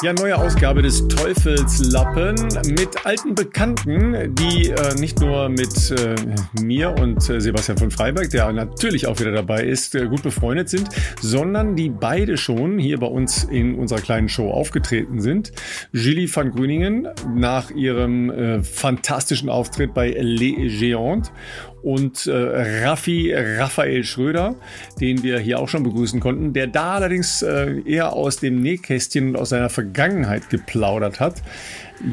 Ja, neue Ausgabe des Teufelslappen mit alten Bekannten, die äh, nicht nur mit äh, mir und äh, Sebastian von Freiberg, der natürlich auch wieder dabei ist, äh, gut befreundet sind, sondern die beide schon hier bei uns in unserer kleinen Show aufgetreten sind. Julie van Grüningen nach ihrem äh, fantastischen Auftritt bei Les Géantes und äh, Raffi Raphael Schröder, den wir hier auch schon begrüßen konnten, der da allerdings äh, eher aus dem Nähkästchen und aus seiner Vergangenheit geplaudert hat.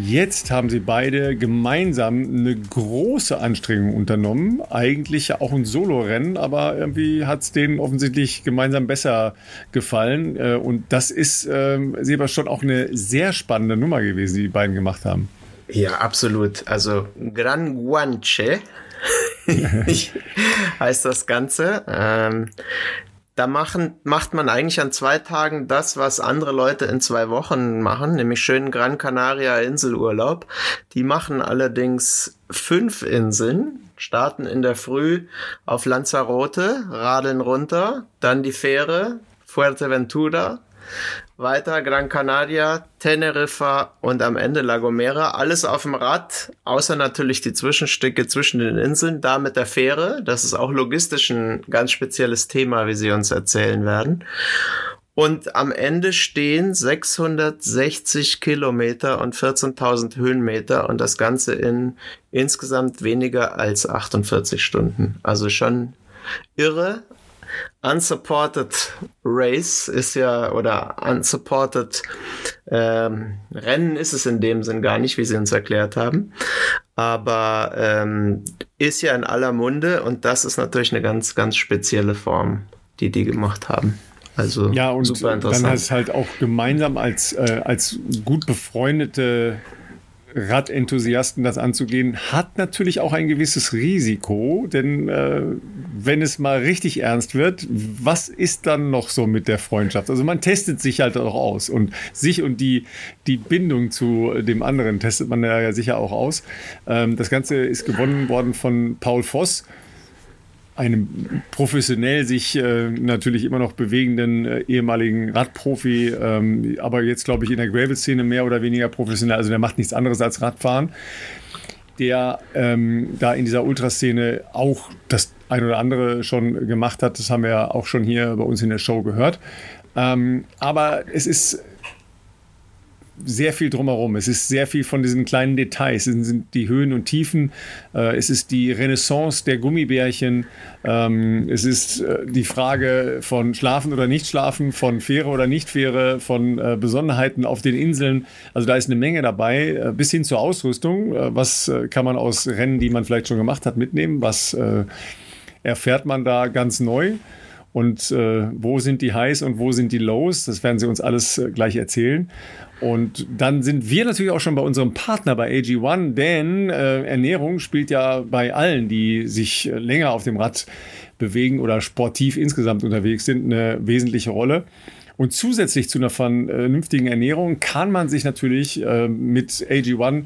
Jetzt haben sie beide gemeinsam eine große Anstrengung unternommen. Eigentlich ja auch ein Solo-Rennen, aber irgendwie hat es denen offensichtlich gemeinsam besser gefallen. Äh, und das ist, äh, Seba, schon auch eine sehr spannende Nummer gewesen, die die beiden gemacht haben. Ja, absolut. Also Gran Guanche heißt das Ganze. Ähm, da machen, macht man eigentlich an zwei Tagen das, was andere Leute in zwei Wochen machen, nämlich schönen Gran Canaria Inselurlaub. Die machen allerdings fünf Inseln, starten in der Früh auf Lanzarote, radeln runter, dann die Fähre, Fuerteventura, weiter Gran Canaria, Teneriffa und am Ende La Gomera. Alles auf dem Rad, außer natürlich die Zwischenstücke zwischen den Inseln, da mit der Fähre. Das ist auch logistisch ein ganz spezielles Thema, wie sie uns erzählen werden. Und am Ende stehen 660 Kilometer und 14.000 Höhenmeter und das Ganze in insgesamt weniger als 48 Stunden. Also schon irre, Unsupported Race ist ja, oder Unsupported ähm, Rennen ist es in dem Sinn gar nicht, wie sie uns erklärt haben. Aber ähm, ist ja in aller Munde und das ist natürlich eine ganz, ganz spezielle Form, die die gemacht haben. Also ja, und super interessant. dann heißt es halt auch gemeinsam als, äh, als gut befreundete Radenthusiasten das anzugehen, hat natürlich auch ein gewisses Risiko, denn äh, wenn es mal richtig ernst wird, was ist dann noch so mit der Freundschaft? Also man testet sich halt auch aus und sich und die, die Bindung zu dem anderen testet man ja sicher auch aus. Ähm, das Ganze ist gewonnen worden von Paul Voss einem professionell sich äh, natürlich immer noch bewegenden äh, ehemaligen Radprofi, ähm, aber jetzt glaube ich in der Gravel-Szene mehr oder weniger professionell. Also der macht nichts anderes als Radfahren, der ähm, da in dieser Ultraszene auch das ein oder andere schon gemacht hat. Das haben wir ja auch schon hier bei uns in der Show gehört. Ähm, aber es ist sehr viel drumherum. Es ist sehr viel von diesen kleinen Details. Es sind die Höhen und Tiefen. Äh, es ist die Renaissance der Gummibärchen. Ähm, es ist äh, die Frage von Schlafen oder nicht Schlafen, von Fähre oder nicht Fähre, von äh, Besonderheiten auf den Inseln. Also da ist eine Menge dabei, bis hin zur Ausrüstung. Was kann man aus Rennen, die man vielleicht schon gemacht hat, mitnehmen? Was erfährt man da ganz neu? Und äh, wo sind die Highs und wo sind die Lows? Das werden sie uns alles äh, gleich erzählen. Und dann sind wir natürlich auch schon bei unserem Partner bei AG1, denn äh, Ernährung spielt ja bei allen, die sich äh, länger auf dem Rad bewegen oder sportiv insgesamt unterwegs sind, eine wesentliche Rolle. Und zusätzlich zu einer vernünftigen Ernährung kann man sich natürlich äh, mit AG1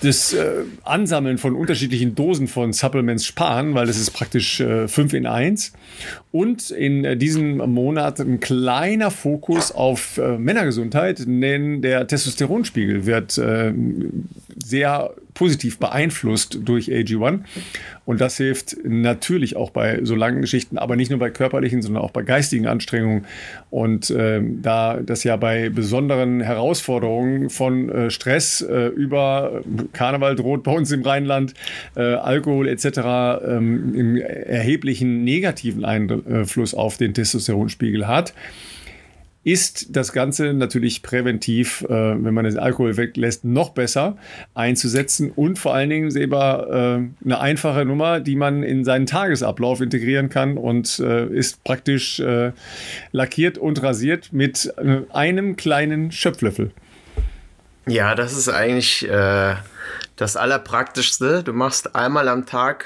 das äh, Ansammeln von unterschiedlichen Dosen von Supplements sparen, weil das ist praktisch äh, 5 in 1. Und in äh, diesem Monat ein kleiner Fokus auf äh, Männergesundheit, denn der Testosteronspiegel wird äh, sehr positiv beeinflusst durch AG1. Und das hilft natürlich auch bei so langen Geschichten, aber nicht nur bei körperlichen, sondern auch bei geistigen Anstrengungen. Und äh, da das ja bei besonderen Herausforderungen von äh, Stress äh, über Karneval droht bei uns im Rheinland, äh, Alkohol etc. Ähm, einen erheblichen negativen Einfluss auf den Testosteronspiegel hat, ist das Ganze natürlich präventiv, äh, wenn man den Alkohol weglässt, noch besser einzusetzen und vor allen Dingen Seba äh, eine einfache Nummer, die man in seinen Tagesablauf integrieren kann und äh, ist praktisch äh, lackiert und rasiert mit äh, einem kleinen Schöpflöffel. Ja, das ist eigentlich äh, das Allerpraktischste. Du machst einmal am Tag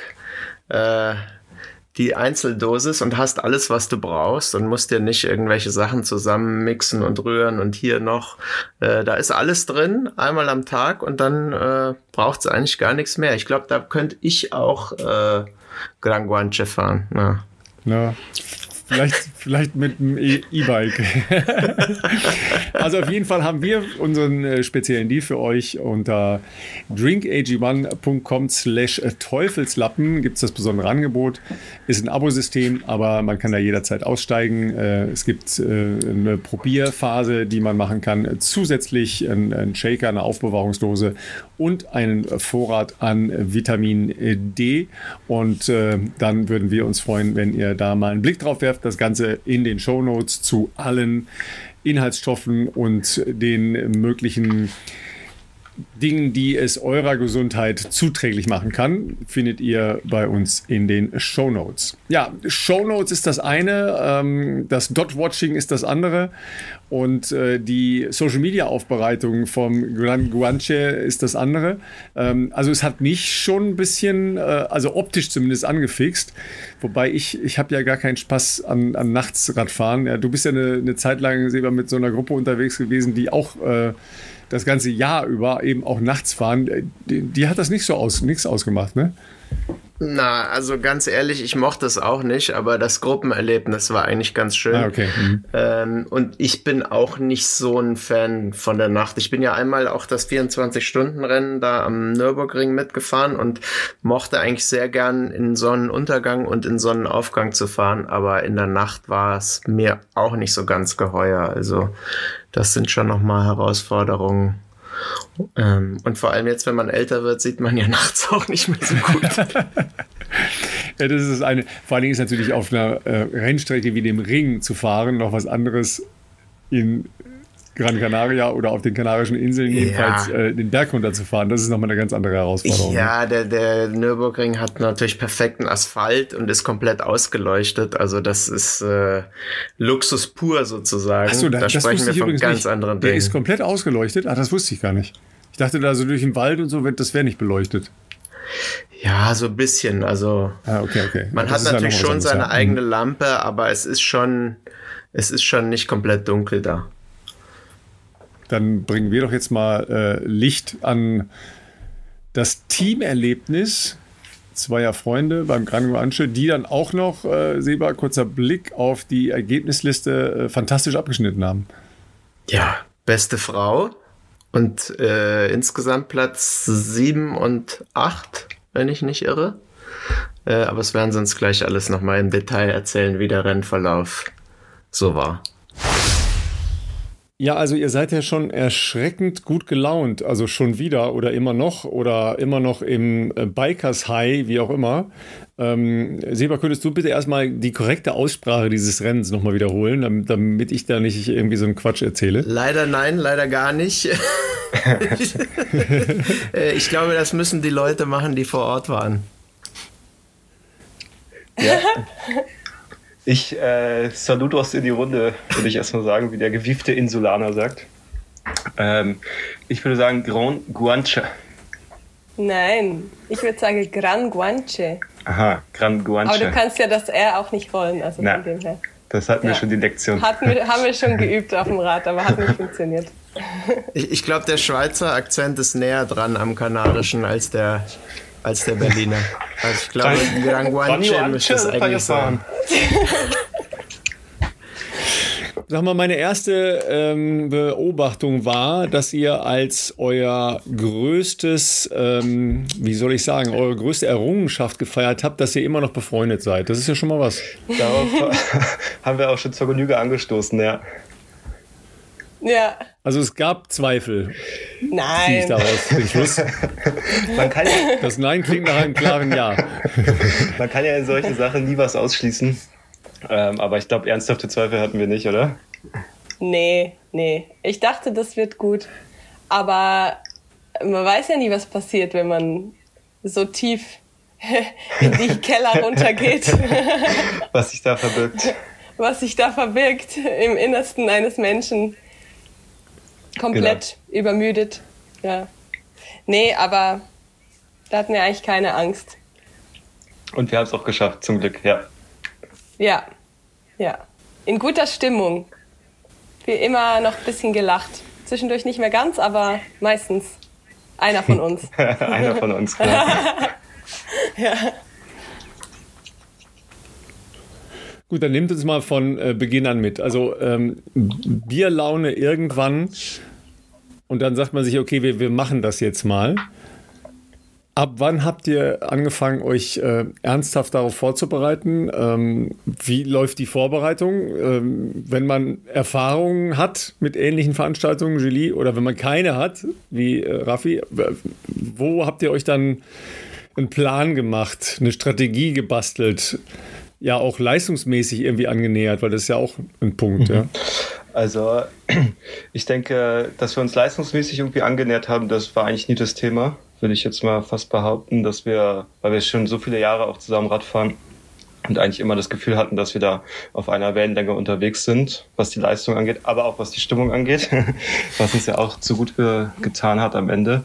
die Einzeldosis und hast alles, was du brauchst und musst dir nicht irgendwelche Sachen zusammenmixen und rühren und hier noch. Äh, da ist alles drin, einmal am Tag und dann äh, braucht es eigentlich gar nichts mehr. Ich glaube, da könnte ich auch äh, Gran Guanche fahren. Ja. ja. Vielleicht, vielleicht mit einem e- E-Bike. also auf jeden Fall haben wir unseren äh, speziellen Deal für euch unter drinkag1.com slash Teufelslappen gibt es das besondere Angebot. Ist ein Abosystem, aber man kann da jederzeit aussteigen. Äh, es gibt äh, eine Probierphase, die man machen kann. Zusätzlich ein Shaker, eine Aufbewahrungsdose und einen Vorrat an Vitamin D. Und dann würden wir uns freuen, wenn ihr da mal einen Blick drauf werft. Das Ganze in den Show Notes zu allen Inhaltsstoffen und den möglichen Dingen, die es eurer Gesundheit zuträglich machen kann, findet ihr bei uns in den Show Notes. Ja, Show Notes ist das eine, ähm, das Dot-Watching ist das andere und äh, die Social Media Aufbereitung vom Gran Guanche ist das andere. Ähm, also es hat mich schon ein bisschen, äh, also optisch zumindest angefixt. Wobei ich, ich habe ja gar keinen Spaß an, an Nachtsradfahren. Ja, du bist ja eine, eine Zeit lang Seba, mit so einer Gruppe unterwegs gewesen, die auch äh, das ganze Jahr über eben auch nachts fahren. Äh, die, die hat das nicht so aus, nichts ausgemacht, ne? Na, also ganz ehrlich, ich mochte es auch nicht, aber das Gruppenerlebnis war eigentlich ganz schön. Ah, okay. Mhm. Ähm, und ich bin auch nicht so ein Fan von der Nacht. Ich bin ja einmal auch das 24-Stunden-Rennen da am Nürburgring mitgefahren und mochte eigentlich sehr gern in Sonnenuntergang und in Sonnenaufgang zu fahren, aber in der Nacht war es mir auch nicht so ganz geheuer. Also das sind schon nochmal Herausforderungen ähm, und vor allem jetzt, wenn man älter wird, sieht man ja nachts auch nicht mehr so gut. ja, das ist eine. Vor allen Dingen ist natürlich auf einer äh, Rennstrecke wie dem Ring zu fahren noch was anderes in Gran Canaria oder auf den Kanarischen Inseln jedenfalls ja. äh, den Berg runterzufahren. Das ist nochmal eine ganz andere Herausforderung. Ja, ne? der, der Nürburgring hat natürlich perfekten Asphalt und ist komplett ausgeleuchtet. Also das ist äh, Luxus pur sozusagen. Achso, da, da sprechen wir von ganz nicht. anderen Dingen. Der ist komplett ausgeleuchtet? Ah, das wusste ich gar nicht. Ich dachte da so durch den Wald und so, das wäre nicht beleuchtet. Ja, so ein bisschen. Also ah, okay, okay. man das hat natürlich schon seine ja. eigene mhm. Lampe, aber es ist schon, es ist schon nicht komplett dunkel da dann bringen wir doch jetzt mal äh, Licht an das Teamerlebnis zweier Freunde beim Gran Guanche, die dann auch noch, äh, Seba, kurzer Blick auf die Ergebnisliste, äh, fantastisch abgeschnitten haben. Ja, beste Frau und äh, insgesamt Platz 7 und 8, wenn ich nicht irre. Äh, aber es werden sie uns gleich alles nochmal im Detail erzählen, wie der Rennverlauf so war. Ja, also ihr seid ja schon erschreckend gut gelaunt, also schon wieder oder immer noch oder immer noch im äh, Bikers High, wie auch immer. Ähm, Seba, könntest du bitte erstmal die korrekte Aussprache dieses Rennens nochmal wiederholen, damit, damit ich da nicht irgendwie so einen Quatsch erzähle? Leider nein, leider gar nicht. Äh, ich glaube, das müssen die Leute machen, die vor Ort waren. Ja. Ich äh, Saludos in die Runde, würde ich erstmal sagen, wie der gewiefte Insulaner sagt. Ähm, ich würde sagen Gran Guanche. Nein, ich würde sagen Gran Guanche. Aha, Gran Guanche. Aber du kannst ja das R auch nicht wollen, also Na, von dem her. Das hatten ja. wir schon die Lektion. Hatten wir, haben wir schon geübt auf dem Rad, aber hat nicht funktioniert. Ich, ich glaube, der Schweizer Akzent ist näher dran am Kanarischen als der als der Berliner. Also ich glaube, Gran Guanche müsste es eigentlich sein. Sag mal, meine erste ähm, Beobachtung war, dass ihr als euer größtes, ähm, wie soll ich sagen, eure größte Errungenschaft gefeiert habt, dass ihr immer noch befreundet seid. Das ist ja schon mal was. Darauf haben wir auch schon zur Genüge angestoßen, ja. Ja. Also es gab Zweifel. Nein. Ich daraus den Schluss. Man kann ja, das Nein klingt nach einem klaren Ja. Man kann ja in solchen Sachen nie was ausschließen. Ähm, aber ich glaube, ernsthafte Zweifel hatten wir nicht, oder? Nee, nee. Ich dachte, das wird gut. Aber man weiß ja nie, was passiert, wenn man so tief in die Keller runtergeht. was sich da verbirgt. Was sich da verbirgt im Innersten eines Menschen. Komplett genau. übermüdet. Ja. Nee, aber da hatten wir eigentlich keine Angst. Und wir haben es auch geschafft, zum Glück, ja. Ja, ja. In guter Stimmung. Wie immer noch ein bisschen gelacht. Zwischendurch nicht mehr ganz, aber meistens einer von uns. einer von uns, klar. ja. Gut, dann nehmt uns mal von äh, Beginn an mit. Also ähm, Bierlaune irgendwann und dann sagt man sich, okay, wir, wir machen das jetzt mal. Ab wann habt ihr angefangen, euch äh, ernsthaft darauf vorzubereiten? Ähm, wie läuft die Vorbereitung? Ähm, wenn man Erfahrungen hat mit ähnlichen Veranstaltungen, Julie, oder wenn man keine hat, wie äh, Raffi, wo habt ihr euch dann einen Plan gemacht, eine Strategie gebastelt? Ja auch leistungsmäßig irgendwie angenähert, weil das ist ja auch ein Punkt, mhm. ja. Also ich denke, dass wir uns leistungsmäßig irgendwie angenähert haben, das war eigentlich nie das Thema, würde ich jetzt mal fast behaupten, dass wir, weil wir schon so viele Jahre auch zusammen Rad fahren und eigentlich immer das Gefühl hatten, dass wir da auf einer Wellenlänge unterwegs sind, was die Leistung angeht, aber auch was die Stimmung angeht, was uns ja auch zu gut ge getan hat am Ende.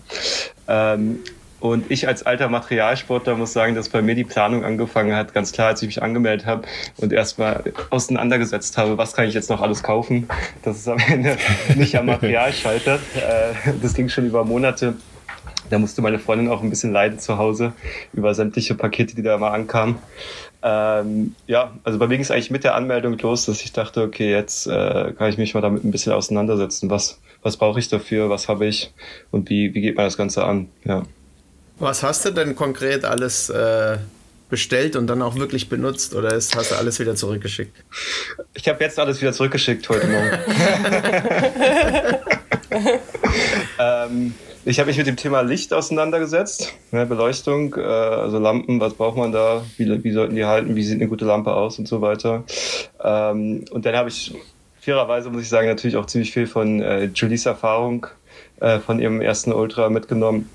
Ähm, und ich als alter Materialsportler muss sagen, dass bei mir die Planung angefangen hat, ganz klar, als ich mich angemeldet habe und erstmal auseinandergesetzt habe, was kann ich jetzt noch alles kaufen, dass es am Ende nicht am Material scheitert. Äh, das ging schon über Monate. Da musste meine Freundin auch ein bisschen leiden zu Hause über sämtliche Pakete, die da mal ankamen. Ähm, ja, also bei mir ging es eigentlich mit der Anmeldung los, dass ich dachte, okay, jetzt äh, kann ich mich mal damit ein bisschen auseinandersetzen. Was, was brauche ich dafür? Was habe ich? Und wie, wie geht man das Ganze an? Ja. Was hast du denn konkret alles äh, bestellt und dann auch wirklich benutzt oder ist, hast du alles wieder zurückgeschickt? Ich habe jetzt alles wieder zurückgeschickt heute Morgen. ähm, ich habe mich mit dem Thema Licht auseinandergesetzt, ne, Beleuchtung, äh, also Lampen, was braucht man da, wie, wie sollten die halten, wie sieht eine gute Lampe aus und so weiter. Ähm, und dann habe ich fairerweise, muss ich sagen, natürlich auch ziemlich viel von äh, Julies Erfahrung äh, von ihrem ersten Ultra mitgenommen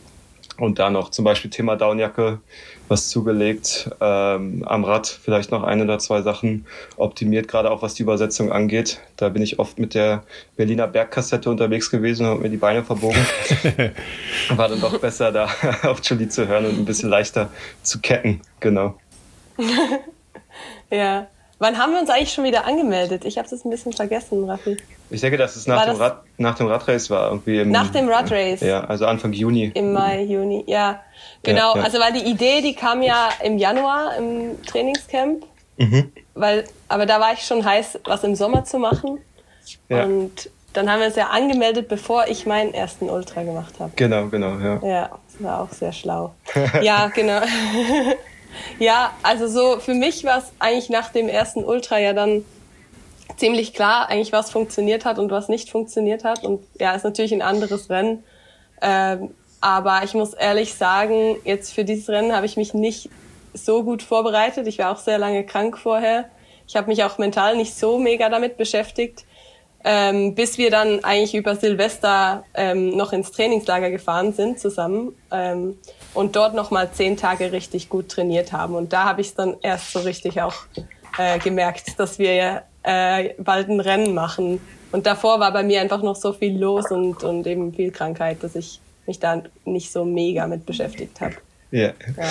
und da noch zum Beispiel Thema Downjacke, was zugelegt, ähm, am Rad vielleicht noch ein oder zwei Sachen optimiert, gerade auch was die Übersetzung angeht. Da bin ich oft mit der Berliner Bergkassette unterwegs gewesen und habe mir die Beine verbogen. War dann doch besser, da auf Julie zu hören und ein bisschen leichter zu ketten, genau. ja. Wann haben wir uns eigentlich schon wieder angemeldet? Ich habe das ein bisschen vergessen, Raffi. Ich denke, dass es nach, dem, das Rad, nach dem Radrace war. Irgendwie im, nach dem Radrace. Ja, also Anfang Juni. Im Mai, Juni, ja. Genau, ja, ja. also weil die Idee, die kam ja im Januar im Trainingscamp. Mhm. Weil, aber da war ich schon heiß, was im Sommer zu machen. Ja. Und dann haben wir es ja angemeldet, bevor ich meinen ersten Ultra gemacht habe. Genau, genau, ja. Ja, das war auch sehr schlau. ja, genau. ja, also so für mich war es eigentlich nach dem ersten Ultra ja dann ziemlich klar, eigentlich was funktioniert hat und was nicht funktioniert hat. Und ja, ist natürlich ein anderes Rennen. Ähm, aber ich muss ehrlich sagen, jetzt für dieses Rennen habe ich mich nicht so gut vorbereitet. Ich war auch sehr lange krank vorher. Ich habe mich auch mental nicht so mega damit beschäftigt, ähm, bis wir dann eigentlich über Silvester ähm, noch ins Trainingslager gefahren sind zusammen ähm, und dort noch mal zehn Tage richtig gut trainiert haben. Und da habe ich es dann erst so richtig auch äh, gemerkt, dass wir äh, bald ein Rennen machen. Und davor war bei mir einfach noch so viel los und, und eben viel Krankheit, dass ich mich da nicht so mega mit beschäftigt habe. Ja. ja.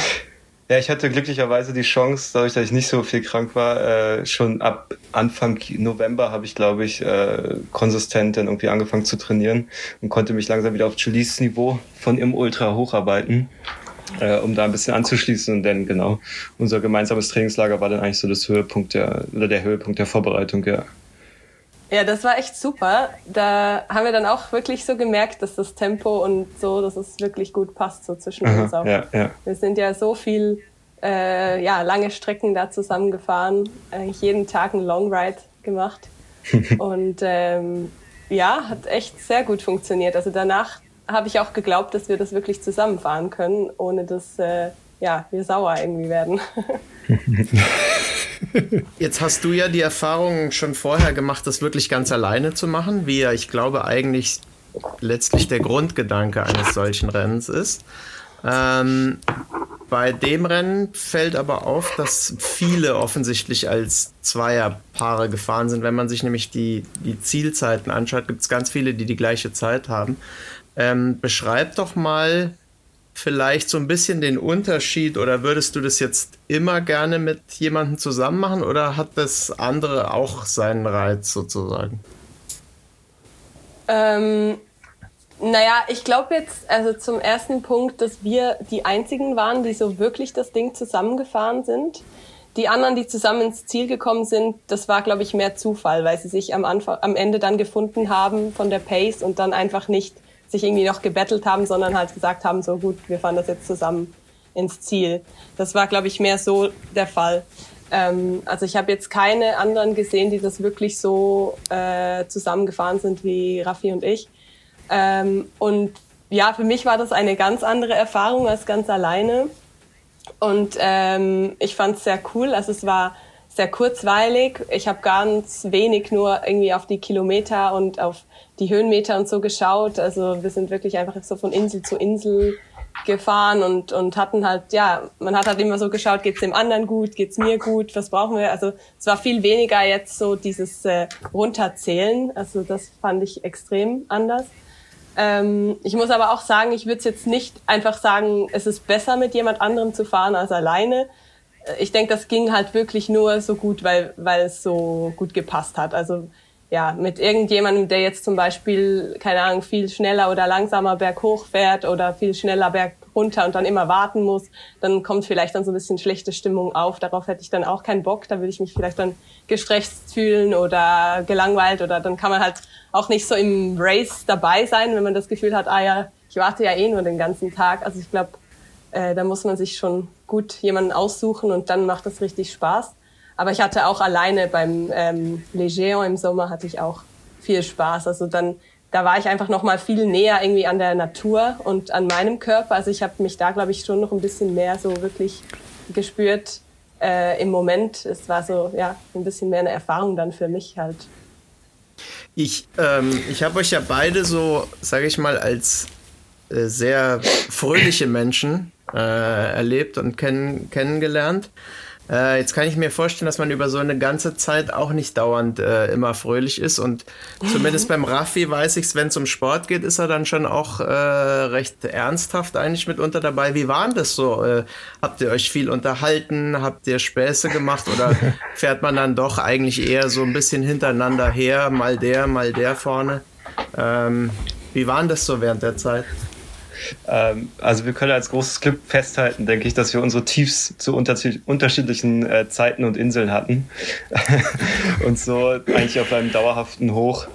Ja, ich hatte glücklicherweise die Chance, dadurch, dass ich nicht so viel krank war, äh, schon ab Anfang November habe ich, glaube ich, äh, konsistent dann irgendwie angefangen zu trainieren und konnte mich langsam wieder auf Julies Niveau von im Ultra hocharbeiten äh, um da ein bisschen anzuschließen. Und dann genau, unser gemeinsames Trainingslager war dann eigentlich so das Höhepunkt der, oder der Höhepunkt der Vorbereitung, ja. Ja, das war echt super. Da haben wir dann auch wirklich so gemerkt, dass das Tempo und so, dass es wirklich gut passt so zwischen Aha, uns auch. Ja, ja. Wir sind ja so viel, äh, ja, lange Strecken da zusammengefahren, eigentlich jeden Tag einen Long Ride gemacht. und ähm, ja, hat echt sehr gut funktioniert. Also danach habe ich auch geglaubt, dass wir das wirklich zusammenfahren können, ohne dass äh, ja, wir sauer irgendwie werden. Jetzt hast du ja die Erfahrung schon vorher gemacht, das wirklich ganz alleine zu machen, wie ja, ich glaube, eigentlich letztlich der Grundgedanke eines solchen Rennens ist. Ähm, bei dem Rennen fällt aber auf, dass viele offensichtlich als Zweierpaare gefahren sind. Wenn man sich nämlich die, die Zielzeiten anschaut, gibt es ganz viele, die die gleiche Zeit haben. Ähm, beschreib doch mal vielleicht so ein bisschen den Unterschied oder würdest du das jetzt immer gerne mit jemandem zusammen machen oder hat das andere auch seinen Reiz sozusagen? Ähm, naja, ich glaube jetzt, also zum ersten Punkt, dass wir die einzigen waren, die so wirklich das Ding zusammengefahren sind. die anderen, die zusammen ins Ziel gekommen sind, das war, glaube ich, mehr Zufall, weil sie sich am Anfang, am Ende dann gefunden haben von der Pace und dann einfach nicht sich irgendwie noch gebettelt haben, sondern halt gesagt haben, so gut, wir fahren das jetzt zusammen ins Ziel. Das war, glaube ich, mehr so der Fall. Ähm, also ich habe jetzt keine anderen gesehen, die das wirklich so äh, zusammengefahren sind wie Raffi und ich. Ähm, und ja, für mich war das eine ganz andere Erfahrung als ganz alleine. Und ähm, ich fand es sehr cool. Also es war sehr kurzweilig. Ich habe ganz wenig nur irgendwie auf die Kilometer und auf die Höhenmeter und so geschaut. Also wir sind wirklich einfach so von Insel zu Insel gefahren und, und hatten halt, ja, man hat halt immer so geschaut, geht's dem anderen gut, geht's mir gut, was brauchen wir? Also es war viel weniger jetzt so dieses äh, Runterzählen. Also das fand ich extrem anders. Ähm, ich muss aber auch sagen, ich würde jetzt nicht einfach sagen, es ist besser mit jemand anderem zu fahren als alleine. Äh, ich denke, das ging halt wirklich nur so gut, weil, weil es so gut gepasst hat. Also ja, mit irgendjemandem, der jetzt zum Beispiel, keine Ahnung, viel schneller oder langsamer berghoch fährt oder viel schneller berg runter und dann immer warten muss, dann kommt vielleicht dann so ein bisschen schlechte Stimmung auf. Darauf hätte ich dann auch keinen Bock. Da würde ich mich vielleicht dann gestresst fühlen oder gelangweilt oder dann kann man halt auch nicht so im Race dabei sein, wenn man das Gefühl hat, ah ja, ich warte ja eh nur den ganzen Tag. Also ich glaube, äh, da muss man sich schon gut jemanden aussuchen und dann macht das richtig Spaß. Aber ich hatte auch alleine beim ähm, Legeon im Sommer hatte ich auch viel Spaß. Also dann, da war ich einfach noch mal viel näher irgendwie an der Natur und an meinem Körper. Also ich habe mich da, glaube ich, schon noch ein bisschen mehr so wirklich gespürt äh, im Moment. Es war so, ja, ein bisschen mehr eine Erfahrung dann für mich halt. Ich, ähm, ich habe euch ja beide so, sage ich mal, als äh, sehr fröhliche Menschen äh, erlebt und kenn kennengelernt. Äh, jetzt kann ich mir vorstellen, dass man über so eine ganze Zeit auch nicht dauernd äh, immer fröhlich ist. Und zumindest beim Raffi weiß ich es, wenn es um Sport geht, ist er dann schon auch äh, recht ernsthaft eigentlich mitunter dabei. Wie war das so? Äh, habt ihr euch viel unterhalten? Habt ihr Späße gemacht? Oder fährt man dann doch eigentlich eher so ein bisschen hintereinander her? Mal der, mal der vorne. Ähm, wie war denn das so während der Zeit? Ähm, also wir können als großes Glück festhalten, denke ich, dass wir unsere Tiefs zu unterschiedlichen äh, Zeiten und Inseln hatten und so eigentlich auf einem dauerhaften Hoch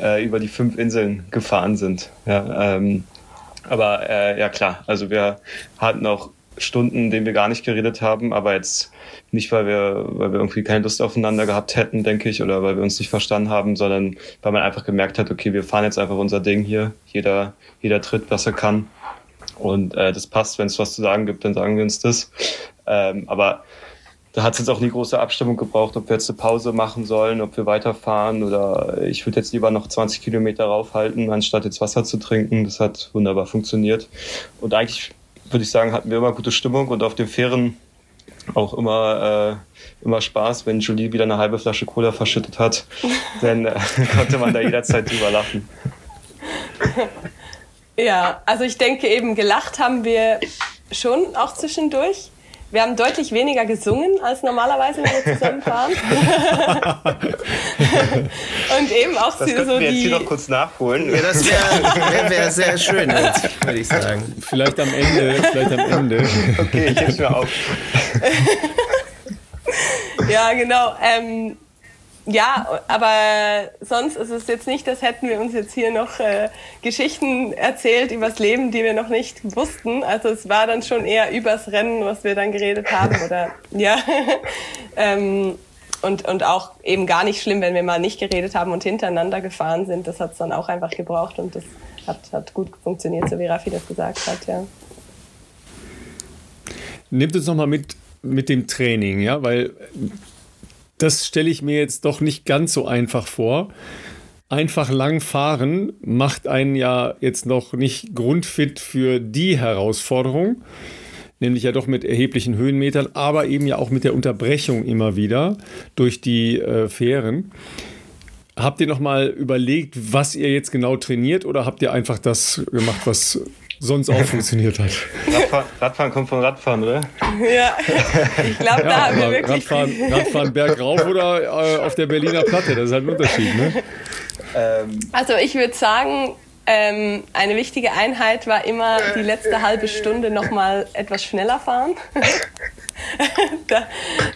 äh, über die fünf Inseln gefahren sind. Ja, ähm, aber äh, ja klar, also wir hatten auch Stunden, in denen wir gar nicht geredet haben, aber jetzt nicht, weil wir, weil wir irgendwie keine Lust aufeinander gehabt hätten, denke ich, oder weil wir uns nicht verstanden haben, sondern weil man einfach gemerkt hat, okay, wir fahren jetzt einfach unser Ding hier. Jeder, jeder tritt, was er kann. Und äh, das passt, wenn es was zu sagen gibt, dann sagen wir uns das. Ähm, aber da hat es jetzt auch nie große Abstimmung gebraucht, ob wir jetzt eine Pause machen sollen, ob wir weiterfahren oder ich würde jetzt lieber noch 20 Kilometer raufhalten, anstatt jetzt Wasser zu trinken. Das hat wunderbar funktioniert. Und eigentlich würde ich sagen, hatten wir immer gute Stimmung und auf den Fähren auch immer, äh, immer Spaß, wenn Julie wieder eine halbe Flasche Cola verschüttet hat. dann äh, konnte man da jederzeit drüber lachen. Ja, also ich denke eben, gelacht haben wir schon auch zwischendurch. Wir haben deutlich weniger gesungen als normalerweise, wenn wir zusammenfahren. und eben auch das so, wir jetzt hier noch kurz nachholen. Ja, das wäre wär, wär sehr schön, würde ich sagen. Vielleicht am Ende, vielleicht am Ende. Okay, ich heb's mir auf. ja, genau. Ähm, ja, aber sonst ist es jetzt nicht, dass hätten wir uns jetzt hier noch äh, Geschichten erzählt übers Leben, die wir noch nicht wussten. Also es war dann schon eher übers Rennen, was wir dann geredet haben. Oder ja. ähm, und, und auch eben gar nicht schlimm, wenn wir mal nicht geredet haben und hintereinander gefahren sind. Das hat es dann auch einfach gebraucht und das hat, hat gut funktioniert, so wie Raffi das gesagt hat, ja. Nehmt uns nochmal mit, mit dem Training, ja, weil das stelle ich mir jetzt doch nicht ganz so einfach vor. Einfach lang fahren macht einen ja jetzt noch nicht grundfit für die Herausforderung, nämlich ja doch mit erheblichen Höhenmetern, aber eben ja auch mit der Unterbrechung immer wieder durch die äh, Fähren. Habt ihr noch mal überlegt, was ihr jetzt genau trainiert oder habt ihr einfach das gemacht, was sonst auch funktioniert hat. Radfahren, Radfahren, kommt von Radfahren, oder? Ja, ich glaube, da Ja, haben wir wirklich. Radfahren, Radfahren bergauf oder äh, auf der Berliner Platte, das ist halt ein Unterschied. Ne? Ähm, Also ich würde sagen, ähm, eine wichtige Einheit war immer die letzte halbe Stunde noch mal etwas schneller fahren.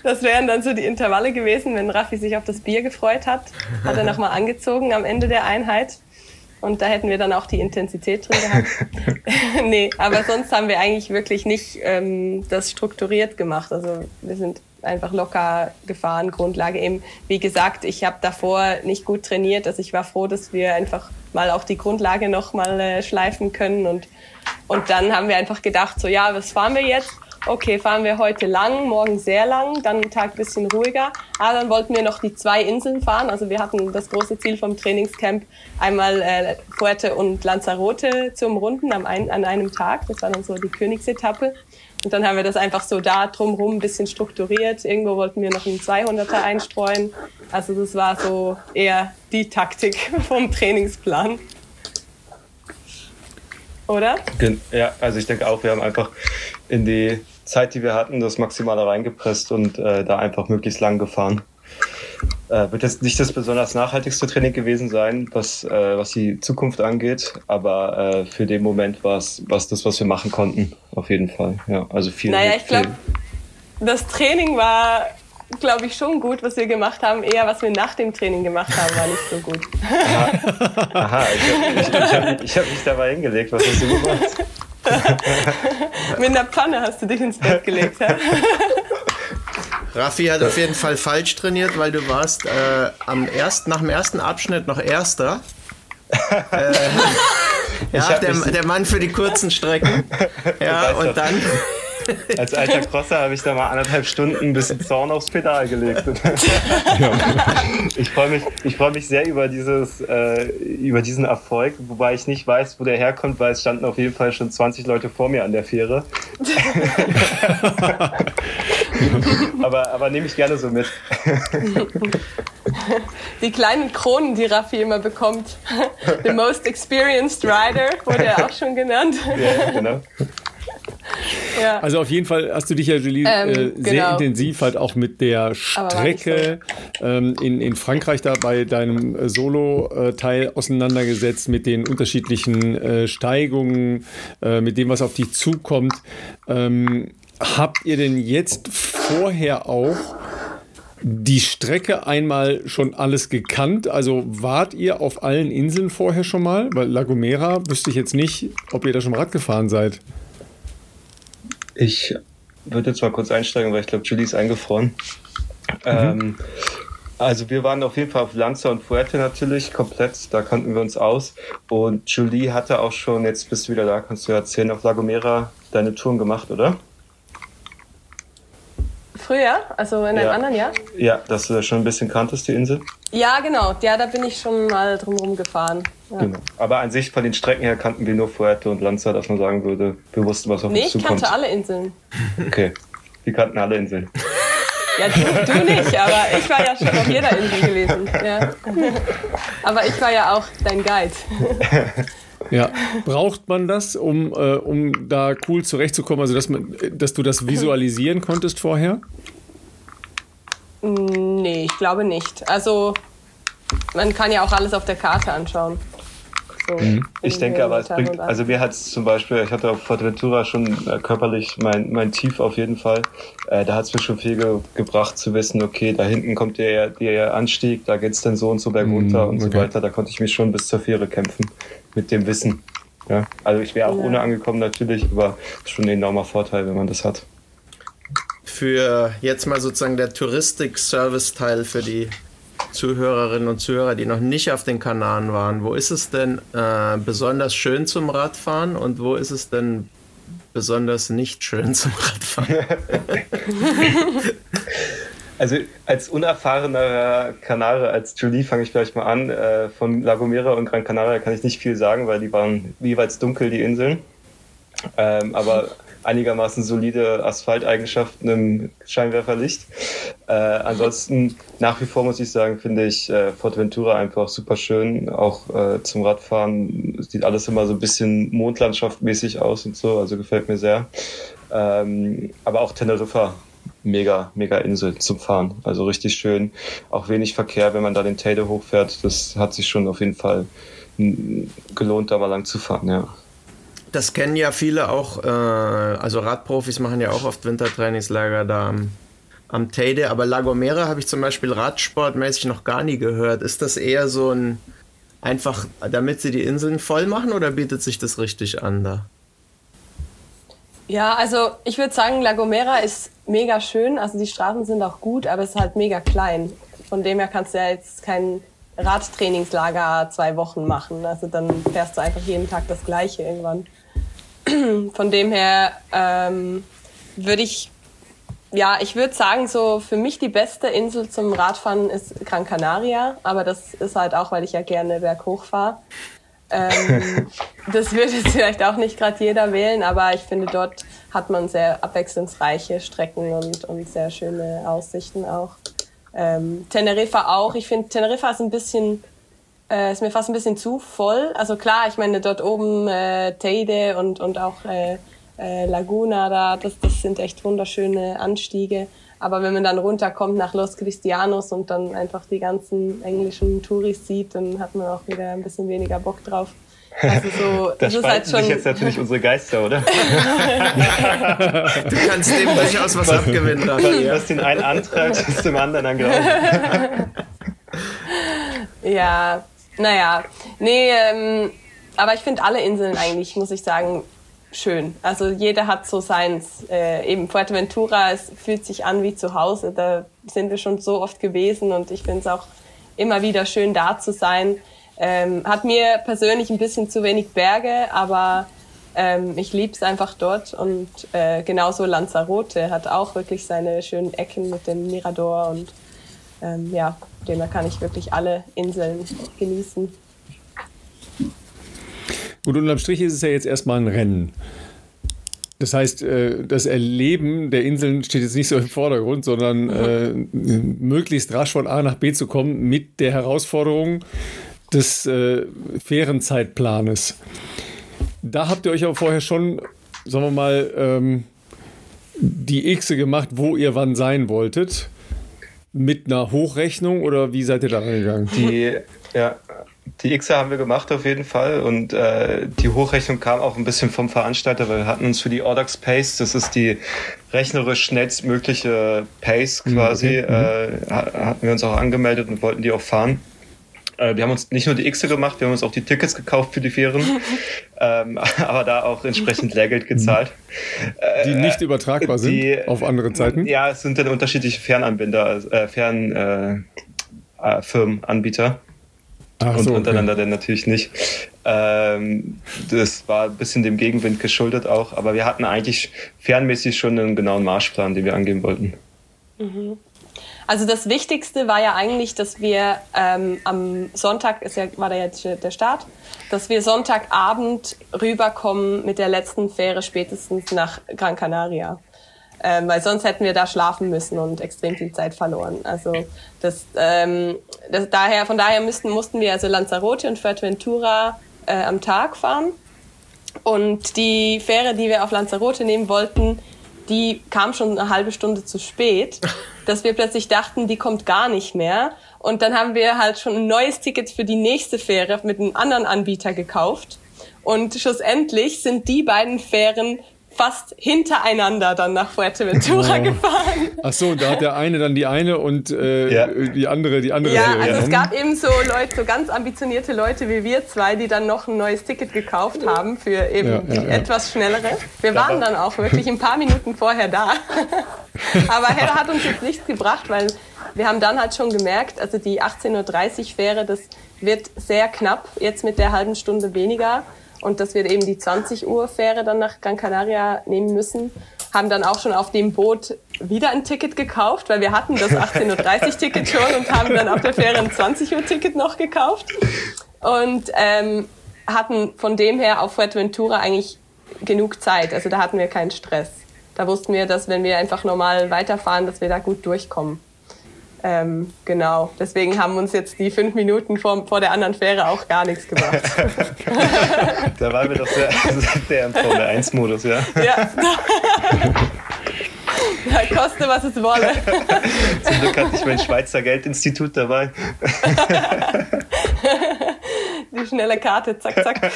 das wären dann so die Intervalle gewesen, wenn Raffi sich auf das Bier gefreut hat. Hat er nochmal angezogen am Ende der Einheit. Und da hätten wir dann auch die Intensität drin gehabt. nee, aber sonst haben wir eigentlich wirklich nicht ähm, das strukturiert gemacht. Also wir sind einfach locker gefahren, Grundlage eben. Wie gesagt, ich habe davor nicht gut trainiert. Also ich war froh, dass wir einfach mal auch die Grundlage noch mal äh, schleifen können. Und, und dann haben wir einfach gedacht, so ja, was fahren wir jetzt? Okay, fahren wir heute lang, morgen sehr lang, dann einen Tag bisschen ruhiger. Aber dann wollten wir noch die zwei Inseln fahren. Also wir hatten das große Ziel vom Trainingscamp, einmal äh, Fuerte und Lanzarote zu umrunden ein, an einem Tag. Das war dann so die Königsetappe. Und dann haben wir das einfach so da drumherum ein bisschen strukturiert. Irgendwo wollten wir noch einen 200er einstreuen. Also das war so eher die Taktik vom Trainingsplan. Oder? Ja, also ich denke auch, wir haben einfach in die Zeit, die wir hatten, das Maximale reingepresst und äh, da einfach möglichst lang gefahren. Äh, wird jetzt nicht das besonders nachhaltigste Training gewesen sein, was, äh, was die Zukunft angeht, aber äh, für den Moment war es das, was wir machen konnten, auf jeden Fall. Ja, also viel. Naja, ich glaube, das Training war, glaube ich, schon gut, was wir gemacht haben. Eher, was wir nach dem Training gemacht haben, war nicht so gut. Aha, Aha ich habe ich hab, ich hab mich dabei hingelegt. Was hast du gemacht? Mit einer Pfanne hast du dich ins Bett gelegt. Ja? Raffi hat auf jeden Fall falsch trainiert, weil du warst äh, am ersten, nach dem ersten Abschnitt noch Erster. äh, ja, der, der Mann für die kurzen Strecken. Ja, und dann als alter Crosser habe ich da mal anderthalb Stunden ein bisschen Zorn aufs Pedal gelegt. ich freue mich, freu mich sehr über, dieses, äh, über diesen Erfolg, wobei ich nicht weiß, wo der herkommt, weil es standen auf jeden Fall schon 20 Leute vor mir an der Fähre. aber, aber nehme ich gerne so mit. Die kleinen Kronen, die Raffi immer bekommt. The most experienced rider wurde er auch schon genannt. Ja, genau. Ja. Also auf jeden Fall hast du dich ja, Julie, ähm, äh, sehr genau. intensiv halt auch mit der Strecke ähm, in, in Frankreich da bei deinem äh, Solo-Teil auseinandergesetzt, mit den unterschiedlichen äh, Steigungen, äh, mit dem, was auf dich zukommt. Ähm, habt ihr denn jetzt vorher auch die Strecke einmal schon alles gekannt? Also wart ihr auf allen Inseln vorher schon mal? Weil La Gomera wüsste ich jetzt nicht, ob ihr da schon Rad gefahren seid. Ich würde jetzt mal kurz einsteigen, weil ich glaube, Julie ist eingefroren. Mhm. Ähm, also wir waren auf jeden Fall auf Lanza und Fuerte natürlich komplett, da kannten wir uns aus. Und Julie hatte auch schon, jetzt bist du wieder da, kannst du erzählen, auf La Gomera deine Touren gemacht, oder? Früher, also in einem ja. anderen Jahr? Ja, dass du da schon ein bisschen kanntest, die Insel? Ja, genau. Ja, da bin ich schon mal drumherum gefahren. Ja. Genau. Aber an sich von den Strecken her kannten wir nur Fuerte und Lanza, dass man sagen würde, wir wussten, was auf nee, uns zukommt. Nee, ich kannte alle Inseln. Okay, wir kannten alle Inseln. Ja, du, du, nicht, aber ich war ja schon auf jeder Insel gewesen. Ja. Aber ich war ja auch dein Guide. Ja, braucht man das, um, äh, um da cool zurechtzukommen? Also, dass, man, dass du das visualisieren konntest vorher? Nee, ich glaube nicht. Also, man kann ja auch alles auf der Karte anschauen. So, mhm. Ich denke aber, es bringt, also mir hat es zum Beispiel, ich hatte auf Forteventura schon äh, körperlich mein, mein Tief auf jeden Fall. Äh, da hat es mir schon viel ge gebracht zu wissen, okay, da hinten kommt der, der Anstieg, da geht es dann so und so bergunter mhm, und okay. so weiter. Da konnte ich mich schon bis zur Fähre kämpfen mit dem Wissen. Ja, also ich wäre auch ja. ohne angekommen natürlich, aber schon ein enormer Vorteil, wenn man das hat. Für jetzt mal sozusagen der Touristik-Service-Teil für die Zuhörerinnen und Zuhörer, die noch nicht auf den Kanaren waren. Wo ist es denn äh, besonders schön zum Radfahren und wo ist es denn besonders nicht schön zum Radfahren? Also als unerfahrener Kanare, als Julie fange ich gleich mal an. Äh, von La Gomera und Gran Canaria kann ich nicht viel sagen, weil die waren jeweils dunkel, die Inseln. Ähm, aber einigermaßen solide Asphalteigenschaften im Scheinwerferlicht. Äh, ansonsten nach wie vor muss ich sagen, finde ich äh, Forteventura einfach super schön. Auch äh, zum Radfahren sieht alles immer so ein bisschen Mondlandschaftmäßig aus und so, also gefällt mir sehr. Ähm, aber auch Teneriffa mega, mega Insel zum Fahren. Also richtig schön. Auch wenig Verkehr, wenn man da den Teide hochfährt. Das hat sich schon auf jeden Fall gelohnt, da mal lang zu fahren, ja. Das kennen ja viele auch, äh, also Radprofis machen ja auch oft Wintertrainingslager da am, am Teide, aber La Gomera habe ich zum Beispiel radsportmäßig noch gar nie gehört. Ist das eher so ein, einfach damit sie die Inseln voll machen oder bietet sich das richtig an da? Ja, also ich würde sagen, La Gomera ist mega schön, also die Straßen sind auch gut, aber es ist halt mega klein. Von dem her kannst du ja jetzt kein Radtrainingslager zwei Wochen machen. Also dann fährst du einfach jeden Tag das Gleiche irgendwann. Von dem her ähm, würde ich, ja, ich würde sagen, so für mich die beste Insel zum Radfahren ist Gran Canaria, aber das ist halt auch, weil ich ja gerne berghoch fahre. Ähm, das würde jetzt vielleicht auch nicht gerade jeder wählen, aber ich finde, dort hat man sehr abwechslungsreiche Strecken und, und sehr schöne Aussichten auch. Ähm, Teneriffa auch. Ich finde, Teneriffa ist ein bisschen äh, ist mir fast ein bisschen zu voll. Also klar, ich meine, dort oben äh, Teide und, und auch äh, äh, Laguna, da, das, das sind echt wunderschöne Anstiege. Aber wenn man dann runterkommt nach Los Cristianos und dann einfach die ganzen englischen Touris sieht, dann hat man auch wieder ein bisschen weniger Bock drauf. Also so, das ist halt schon sich jetzt natürlich unsere Geister, oder? du kannst dem durchaus was, was abgewinnen. Was, was den einen antreibt, ist dem anderen dann glauben. ja, naja, nee, ähm, aber ich finde alle Inseln eigentlich, muss ich sagen, schön. Also jeder hat so seins. Äh, eben Fuerteventura, es fühlt sich an wie zu Hause. Da sind wir schon so oft gewesen und ich finde es auch immer wieder schön da zu sein. Ähm, hat mir persönlich ein bisschen zu wenig Berge, aber ähm, ich liebe es einfach dort. Und äh, genauso Lanzarote hat auch wirklich seine schönen Ecken mit dem Mirador und ähm, ja, demnach kann ich wirklich alle Inseln genießen. Gut, unterm Strich ist es ja jetzt erstmal ein Rennen. Das heißt, äh, das Erleben der Inseln steht jetzt nicht so im Vordergrund, sondern äh, möglichst rasch von A nach B zu kommen mit der Herausforderung des äh, fairen Zeitplanes. Da habt ihr euch aber vorher schon, sagen wir mal, ähm, die Xe gemacht, wo ihr wann sein wolltet mit einer Hochrechnung oder wie seid ihr da reingegangen? Die, ja, die Xe haben wir gemacht auf jeden Fall und äh, die Hochrechnung kam auch ein bisschen vom Veranstalter, weil wir hatten uns für die Audax Pace, das ist die rechnerisch schnellstmögliche Pace mhm, quasi, okay. äh, hatten wir uns auch angemeldet und wollten die auch fahren. Äh, wir haben uns nicht nur die Xe gemacht, wir haben uns auch die Tickets gekauft für die Fähren, ähm, aber da auch entsprechend Lehrgeld gezahlt. Die nicht übertragbar sind die, auf andere Zeiten? Ja, es sind dann unterschiedliche Fernanbinder, äh, Fernfirmenanbieter. Äh, Ach und so, untereinander okay. dann natürlich nicht. Ähm, das war ein bisschen dem Gegenwind geschuldet auch, aber wir hatten eigentlich fernmäßig schon einen genauen Marschplan, den wir angehen wollten. Mhm. Also das Wichtigste war ja eigentlich, dass wir ähm, am Sonntag, ist ja, war da jetzt der Start, dass wir Sonntagabend rüberkommen mit der letzten Fähre spätestens nach Gran Canaria. Ähm, weil sonst hätten wir da schlafen müssen und extrem viel Zeit verloren. Also das, ähm, das daher, von daher müssten, mussten wir also Lanzarote und Fuerteventura äh, am Tag fahren. Und die Fähre, die wir auf Lanzarote nehmen wollten, die kam schon eine halbe Stunde zu spät, dass wir plötzlich dachten, die kommt gar nicht mehr. Und dann haben wir halt schon ein neues Ticket für die nächste Fähre mit einem anderen Anbieter gekauft. Und schlussendlich sind die beiden Fähren fast hintereinander dann nach Fuerteventura oh. gefahren. Ach so, da hat der eine dann die eine und äh, ja. die andere die andere. Ja, Serie also es gab eben so Leute, so ganz ambitionierte Leute wie wir zwei, die dann noch ein neues Ticket gekauft haben für eben ja, die ja, etwas schnellere. Wir waren dann auch wirklich ein paar Minuten vorher da. Aber Hera hat uns jetzt nichts gebracht, weil wir haben dann halt schon gemerkt, also die 18.30 Uhr Fähre, das wird sehr knapp jetzt mit der halben Stunde weniger und dass wir eben die 20 Uhr Fähre dann nach Gran Canaria nehmen müssen. Haben dann auch schon auf dem Boot wieder ein Ticket gekauft, weil wir hatten das 18.30 Uhr Ticket schon und haben dann auf der Fähre ein 20 Uhr Ticket noch gekauft. Und ähm, hatten von dem her auf Fuerteventura eigentlich genug Zeit. Also da hatten wir keinen Stress. Da wussten wir, dass wenn wir einfach normal weiterfahren, dass wir da gut durchkommen. Ähm, genau, deswegen haben uns jetzt die fünf Minuten vor, vor der anderen Fähre auch gar nichts gebracht. da waren wir doch sehr, sehr im Formel 1-Modus, ja. Ja. ja. Koste, was es wolle. Zum Glück hatte ich mein Schweizer Geldinstitut dabei. Die schnelle Karte, zack, zack.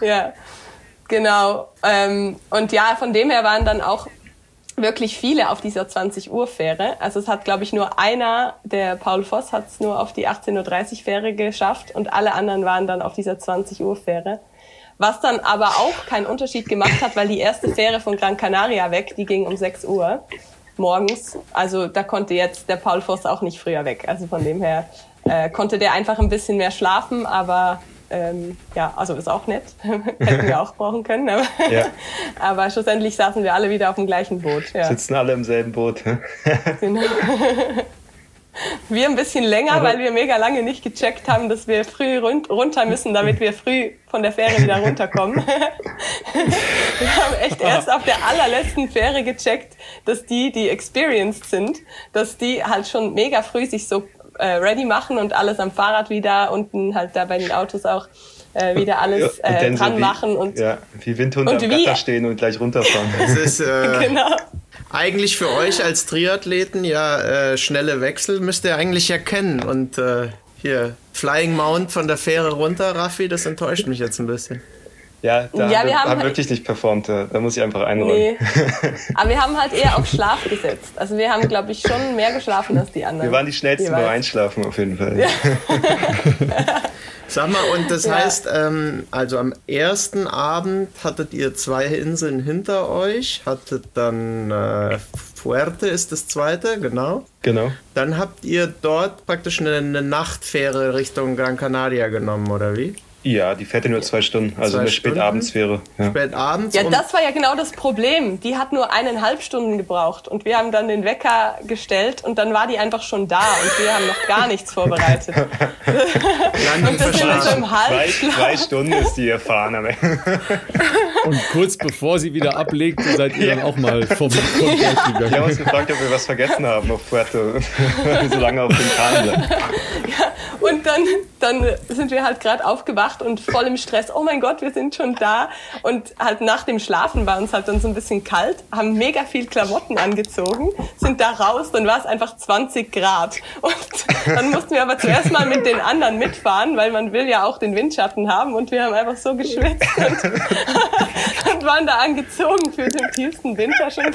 ja, genau. Ähm, und ja, von dem her waren dann auch wirklich viele auf dieser 20 Uhr Fähre. Also es hat, glaube ich, nur einer, der Paul Voss, hat es nur auf die 18.30 Uhr Fähre geschafft und alle anderen waren dann auf dieser 20 Uhr Fähre. Was dann aber auch keinen Unterschied gemacht hat, weil die erste Fähre von Gran Canaria weg, die ging um 6 Uhr morgens. Also da konnte jetzt der Paul Voss auch nicht früher weg. Also von dem her äh, konnte der einfach ein bisschen mehr schlafen, aber ähm, ja, also ist auch nett. Hätten wir auch brauchen können. Aber, ja. aber, schlussendlich saßen wir alle wieder auf dem gleichen Boot. Ja. Sitzen alle im selben Boot. genau. Wir ein bisschen länger, aber weil wir mega lange nicht gecheckt haben, dass wir früh run runter müssen, damit wir früh von der Fähre wieder runterkommen. wir haben echt erst auf der allerletzten Fähre gecheckt, dass die, die experienced sind, dass die halt schon mega früh sich so äh, ready machen und alles am Fahrrad wieder, unten halt da bei den Autos auch äh, wieder alles äh, dran so wie, machen und ja, wie Windhunde und am wie, Gatter stehen und gleich runterfahren. Das ist äh, genau. eigentlich für euch als Triathleten ja äh, schnelle Wechsel müsst ihr eigentlich erkennen und äh, hier Flying Mount von der Fähre runter, Raffi, das enttäuscht mich jetzt ein bisschen. Ja, da ja, haben wir haben, haben wirklich nicht performt. Da muss ich einfach einräumen. Nee. Aber wir haben halt eher auf Schlaf gesetzt. Also wir haben, glaube ich, schon mehr geschlafen als die anderen. Wir waren die schnellsten beim Einschlafen auf jeden Fall. Ja. Sag mal, und das ja. heißt, ähm, also am ersten Abend hattet ihr zwei Inseln hinter euch, hattet dann äh, Fuerte ist das zweite, genau. Genau. Dann habt ihr dort praktisch eine, eine Nachtfähre Richtung Gran Canaria genommen, oder wie? Ja, die fährt ja nur zwei Stunden, also zwei eine Spätabendsfähre. Ja. Spätabends. Ja, das war ja genau das Problem. Die hat nur eineinhalb Stunden gebraucht und wir haben dann den Wecker gestellt und dann war die einfach schon da und wir haben noch gar nichts vorbereitet. und das sind so im Halb zwei, zwei Stunden ist die erfahren am Ende. Und kurz bevor sie wieder ablegt, seid ihr ja. dann auch mal vom, vom gegangen. Wir haben uns gefragt, ob wir was vergessen haben auf Puerto, wir so lange auf dem Kahn sind. Ja, und dann, dann sind wir halt gerade aufgewacht und voll im Stress. Oh mein Gott, wir sind schon da. Und halt nach dem Schlafen war uns halt dann so ein bisschen kalt, haben mega viel Klamotten angezogen, sind da raus, dann war es einfach 20 Grad. Und dann mussten wir aber zuerst mal mit den anderen mitfahren, weil man will ja auch den Windschatten haben. Und wir haben einfach so geschwitzt und, und waren da angezogen für den tiefsten Winter schon.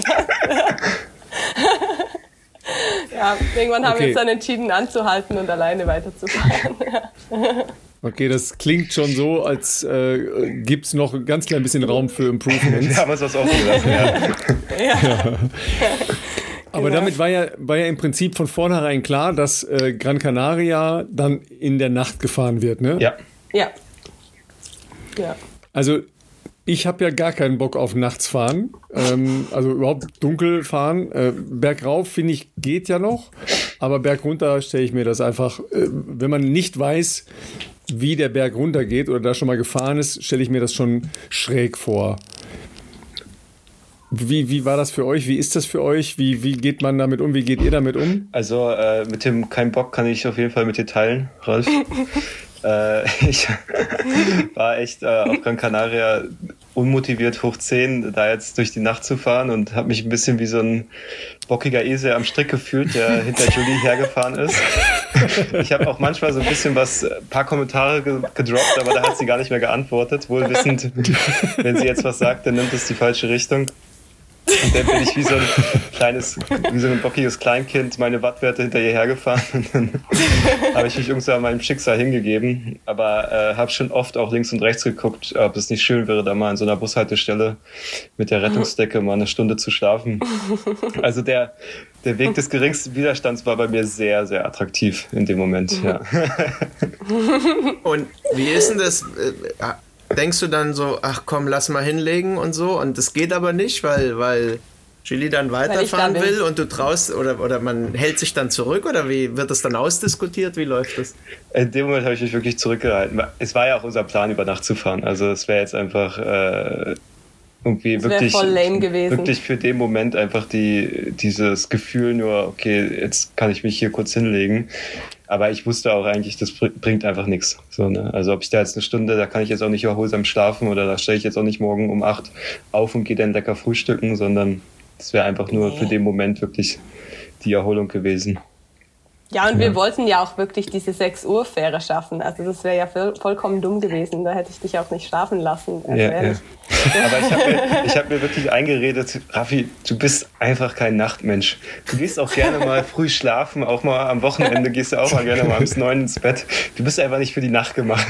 ja, irgendwann haben okay. wir uns dann entschieden anzuhalten und alleine weiterzufahren. Okay, das klingt schon so, als äh, gibt es noch ein ganz klein bisschen Raum für Improvements. Wir haben uns was offen gelassen, ja. ja. ja. Aber genau. damit war ja, war ja im Prinzip von vornherein klar, dass äh, Gran Canaria dann in der Nacht gefahren wird, ne? Ja. Ja. ja. Also ich habe ja gar keinen Bock auf nachts fahren, ähm, also überhaupt dunkel fahren. Äh, bergauf finde ich geht ja noch, aber bergunter stelle ich mir das einfach, äh, wenn man nicht weiß, wie der Berg runtergeht oder da schon mal gefahren ist, stelle ich mir das schon schräg vor. Wie, wie war das für euch? Wie ist das für euch? Wie, wie geht man damit um? Wie geht ihr damit um? Also äh, mit dem kein Bock kann ich auf jeden Fall mit dir teilen, Ralf. äh, ich war echt äh, auf Gran Canaria unmotiviert hoch 10, da jetzt durch die Nacht zu fahren und habe mich ein bisschen wie so ein bockiger Esel am Strick gefühlt, der hinter Julie hergefahren ist. Ich habe auch manchmal so ein bisschen was, ein paar Kommentare ge gedroppt, aber da hat sie gar nicht mehr geantwortet, wohl wissend, wenn sie jetzt was sagt, dann nimmt es die falsche Richtung. Und dann bin ich wie so ein kleines, wie so ein bockiges Kleinkind meine Wattwerte hinter ihr hergefahren. Und dann habe ich mich irgendwann an meinem Schicksal hingegeben. Aber äh, habe schon oft auch links und rechts geguckt, ob es nicht schön wäre, da mal an so einer Bushaltestelle mit der Rettungsdecke mal eine Stunde zu schlafen. Also der, der Weg des geringsten Widerstands war bei mir sehr, sehr attraktiv in dem Moment. Ja. Und wie ist denn das? Denkst du dann so, ach komm, lass mal hinlegen und so. Und das geht aber nicht, weil, weil Chili dann weiterfahren dann will und du traust oder, oder man hält sich dann zurück oder wie wird das dann ausdiskutiert? Wie läuft das? In dem Moment habe ich mich wirklich zurückgehalten. Es war ja auch unser Plan, über Nacht zu fahren. Also es wäre jetzt einfach äh, irgendwie das wirklich, wirklich für den Moment einfach die, dieses Gefühl nur, okay, jetzt kann ich mich hier kurz hinlegen. Aber ich wusste auch eigentlich, das bringt einfach nichts. So, ne? Also ob ich da jetzt eine Stunde, da kann ich jetzt auch nicht erholsam schlafen oder da stelle ich jetzt auch nicht morgen um acht auf und gehe dann lecker frühstücken, sondern das wäre einfach nur für den Moment wirklich die Erholung gewesen. Ja, und ja. wir wollten ja auch wirklich diese 6 Uhr Fähre schaffen. Also das wäre ja voll, vollkommen dumm gewesen. Da hätte ich dich auch nicht schlafen lassen. Also ja, ja. Aber ich habe mir, hab mir wirklich eingeredet, Raffi, du bist einfach kein Nachtmensch. Du gehst auch gerne mal früh schlafen, auch mal am Wochenende gehst du auch mal gerne mal ums neun ins Bett. Du bist einfach nicht für die Nacht gemacht.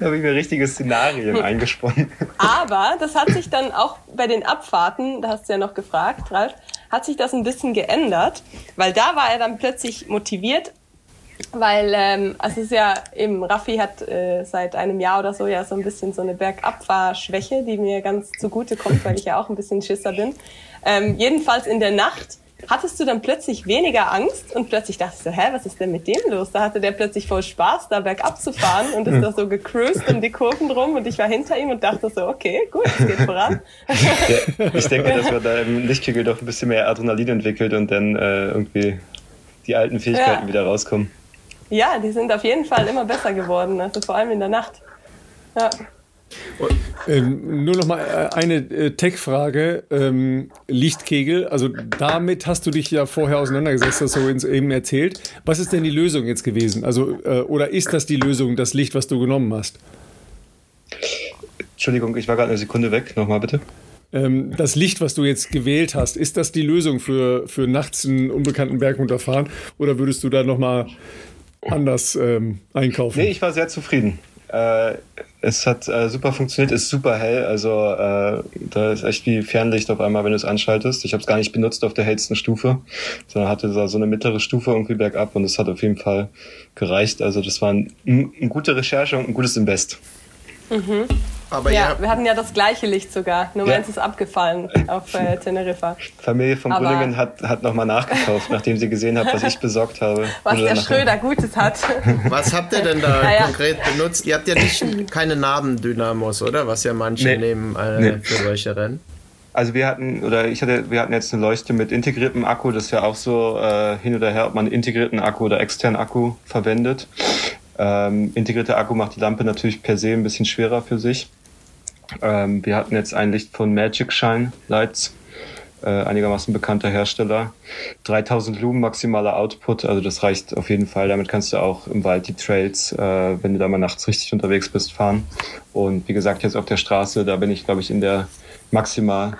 da habe ich mir richtige Szenarien eingesponnen. Aber das hat sich dann auch bei den Abfahrten, da hast du ja noch gefragt, Ralf, hat sich das ein bisschen geändert, weil da war er dann plötzlich motiviert, weil ähm, also es ist ja eben Raffi hat äh, seit einem Jahr oder so ja so ein bisschen so eine Bergabfahrschwäche, die mir ganz zugute kommt, weil ich ja auch ein bisschen Schisser bin. Ähm, jedenfalls in der Nacht hattest du dann plötzlich weniger Angst und plötzlich dachtest du, hä, was ist denn mit dem los? Da hatte der plötzlich voll Spaß, da bergab zu fahren und ist da so gecruised um die Kurven rum und ich war hinter ihm und dachte so, okay, gut, es geht voran. Ja, ich denke, dass man da im Lichtkegel doch ein bisschen mehr Adrenalin entwickelt und dann äh, irgendwie die alten Fähigkeiten ja. wieder rauskommen. Ja, die sind auf jeden Fall immer besser geworden, also vor allem in der Nacht. Ja. Ähm, nur noch mal äh, eine äh, Tech-Frage. Ähm, Lichtkegel, also damit hast du dich ja vorher auseinandergesetzt, hast du uns eben erzählt. Was ist denn die Lösung jetzt gewesen? Also, äh, oder ist das die Lösung, das Licht, was du genommen hast? Entschuldigung, ich war gerade eine Sekunde weg. Nochmal bitte. Ähm, das Licht, was du jetzt gewählt hast, ist das die Lösung für, für nachts einen unbekannten Berg runterfahren? Oder würdest du da nochmal anders ähm, einkaufen? Nee, ich war sehr zufrieden. Äh, es hat äh, super funktioniert, ist super hell. Also äh, da ist echt wie Fernlicht auf einmal, wenn du es anschaltest. Ich habe es gar nicht benutzt auf der hellsten Stufe, sondern hatte da so eine mittlere Stufe irgendwie bergab und es hat auf jeden Fall gereicht. Also das war ein, eine gute Recherche und ein gutes Invest. Mhm. Aber ja, wir hatten ja das gleiche Licht sogar, nur ja. meins ist abgefallen auf äh, Teneriffa. Familie von Bullingen hat, hat nochmal nachgekauft, nachdem sie gesehen hat, was ich besorgt habe. Was der Schröder Gutes hat. Was habt ihr denn da naja. konkret benutzt? Ihr habt ja nicht keine Nabendynamos, oder? Was ja manche nee. nehmen äh, nee. für solche Rennen. Also wir hatten, oder ich hatte, wir hatten jetzt eine Leuchte mit integriertem Akku, das ist ja auch so äh, hin oder her, ob man einen integrierten Akku oder externen Akku verwendet. Ähm, integrierter Akku macht die Lampe natürlich per se ein bisschen schwerer für sich. Ähm, wir hatten jetzt ein Licht von Magic Shine Lights, äh, einigermaßen bekannter Hersteller. 3000 Lumen maximaler Output, also das reicht auf jeden Fall. Damit kannst du auch im Wald die Trails, äh, wenn du da mal nachts richtig unterwegs bist, fahren. Und wie gesagt, jetzt auf der Straße, da bin ich, glaube ich, in der maximal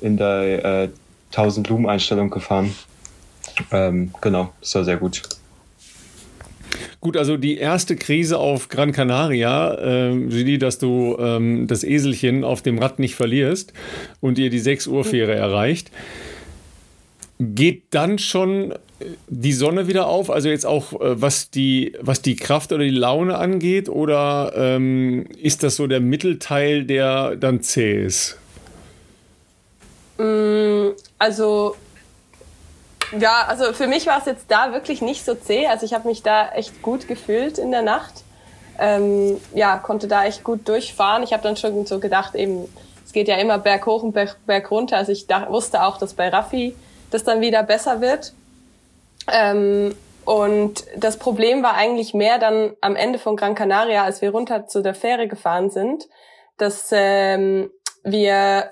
in der äh, 1000 Lumen Einstellung gefahren. Ähm, genau, das war sehr gut. Gut, also die erste Krise auf Gran Canaria, äh, dass du ähm, das Eselchen auf dem Rad nicht verlierst und ihr die 6 Uhr Fähre erreicht. Geht dann schon die Sonne wieder auf? Also jetzt auch äh, was die, was die Kraft oder die Laune angeht? Oder ähm, ist das so der Mittelteil, der dann zäh ist? Mm, also ja, also für mich war es jetzt da wirklich nicht so zäh. Also ich habe mich da echt gut gefühlt in der Nacht. Ähm, ja, konnte da echt gut durchfahren. Ich habe dann schon so gedacht, eben, es geht ja immer berg hoch und berg, berg runter. Also ich da, wusste auch, dass bei Raffi das dann wieder besser wird. Ähm, und das Problem war eigentlich mehr dann am Ende von Gran Canaria, als wir runter zu der Fähre gefahren sind, dass ähm, wir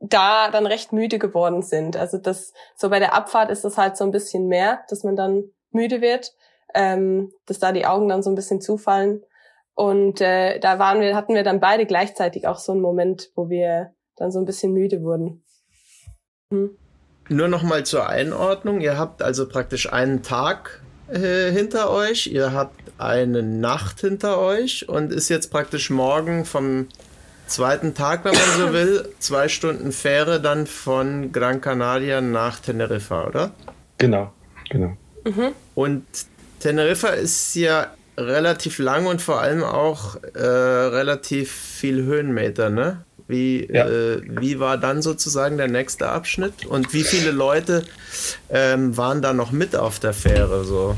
da dann recht müde geworden sind. Also das so bei der Abfahrt ist das halt so ein bisschen mehr, dass man dann müde wird, ähm, dass da die Augen dann so ein bisschen zufallen. Und äh, da waren wir, hatten wir dann beide gleichzeitig auch so einen Moment, wo wir dann so ein bisschen müde wurden. Hm. Nur noch mal zur Einordnung: Ihr habt also praktisch einen Tag äh, hinter euch, ihr habt eine Nacht hinter euch und ist jetzt praktisch morgen vom zweiten Tag, wenn man so will, zwei Stunden Fähre dann von Gran Canaria nach Teneriffa, oder? Genau, genau. Mhm. Und Teneriffa ist ja relativ lang und vor allem auch äh, relativ viel Höhenmeter, ne? Wie, ja. äh, wie war dann sozusagen der nächste Abschnitt? Und wie viele Leute ähm, waren da noch mit auf der Fähre? So?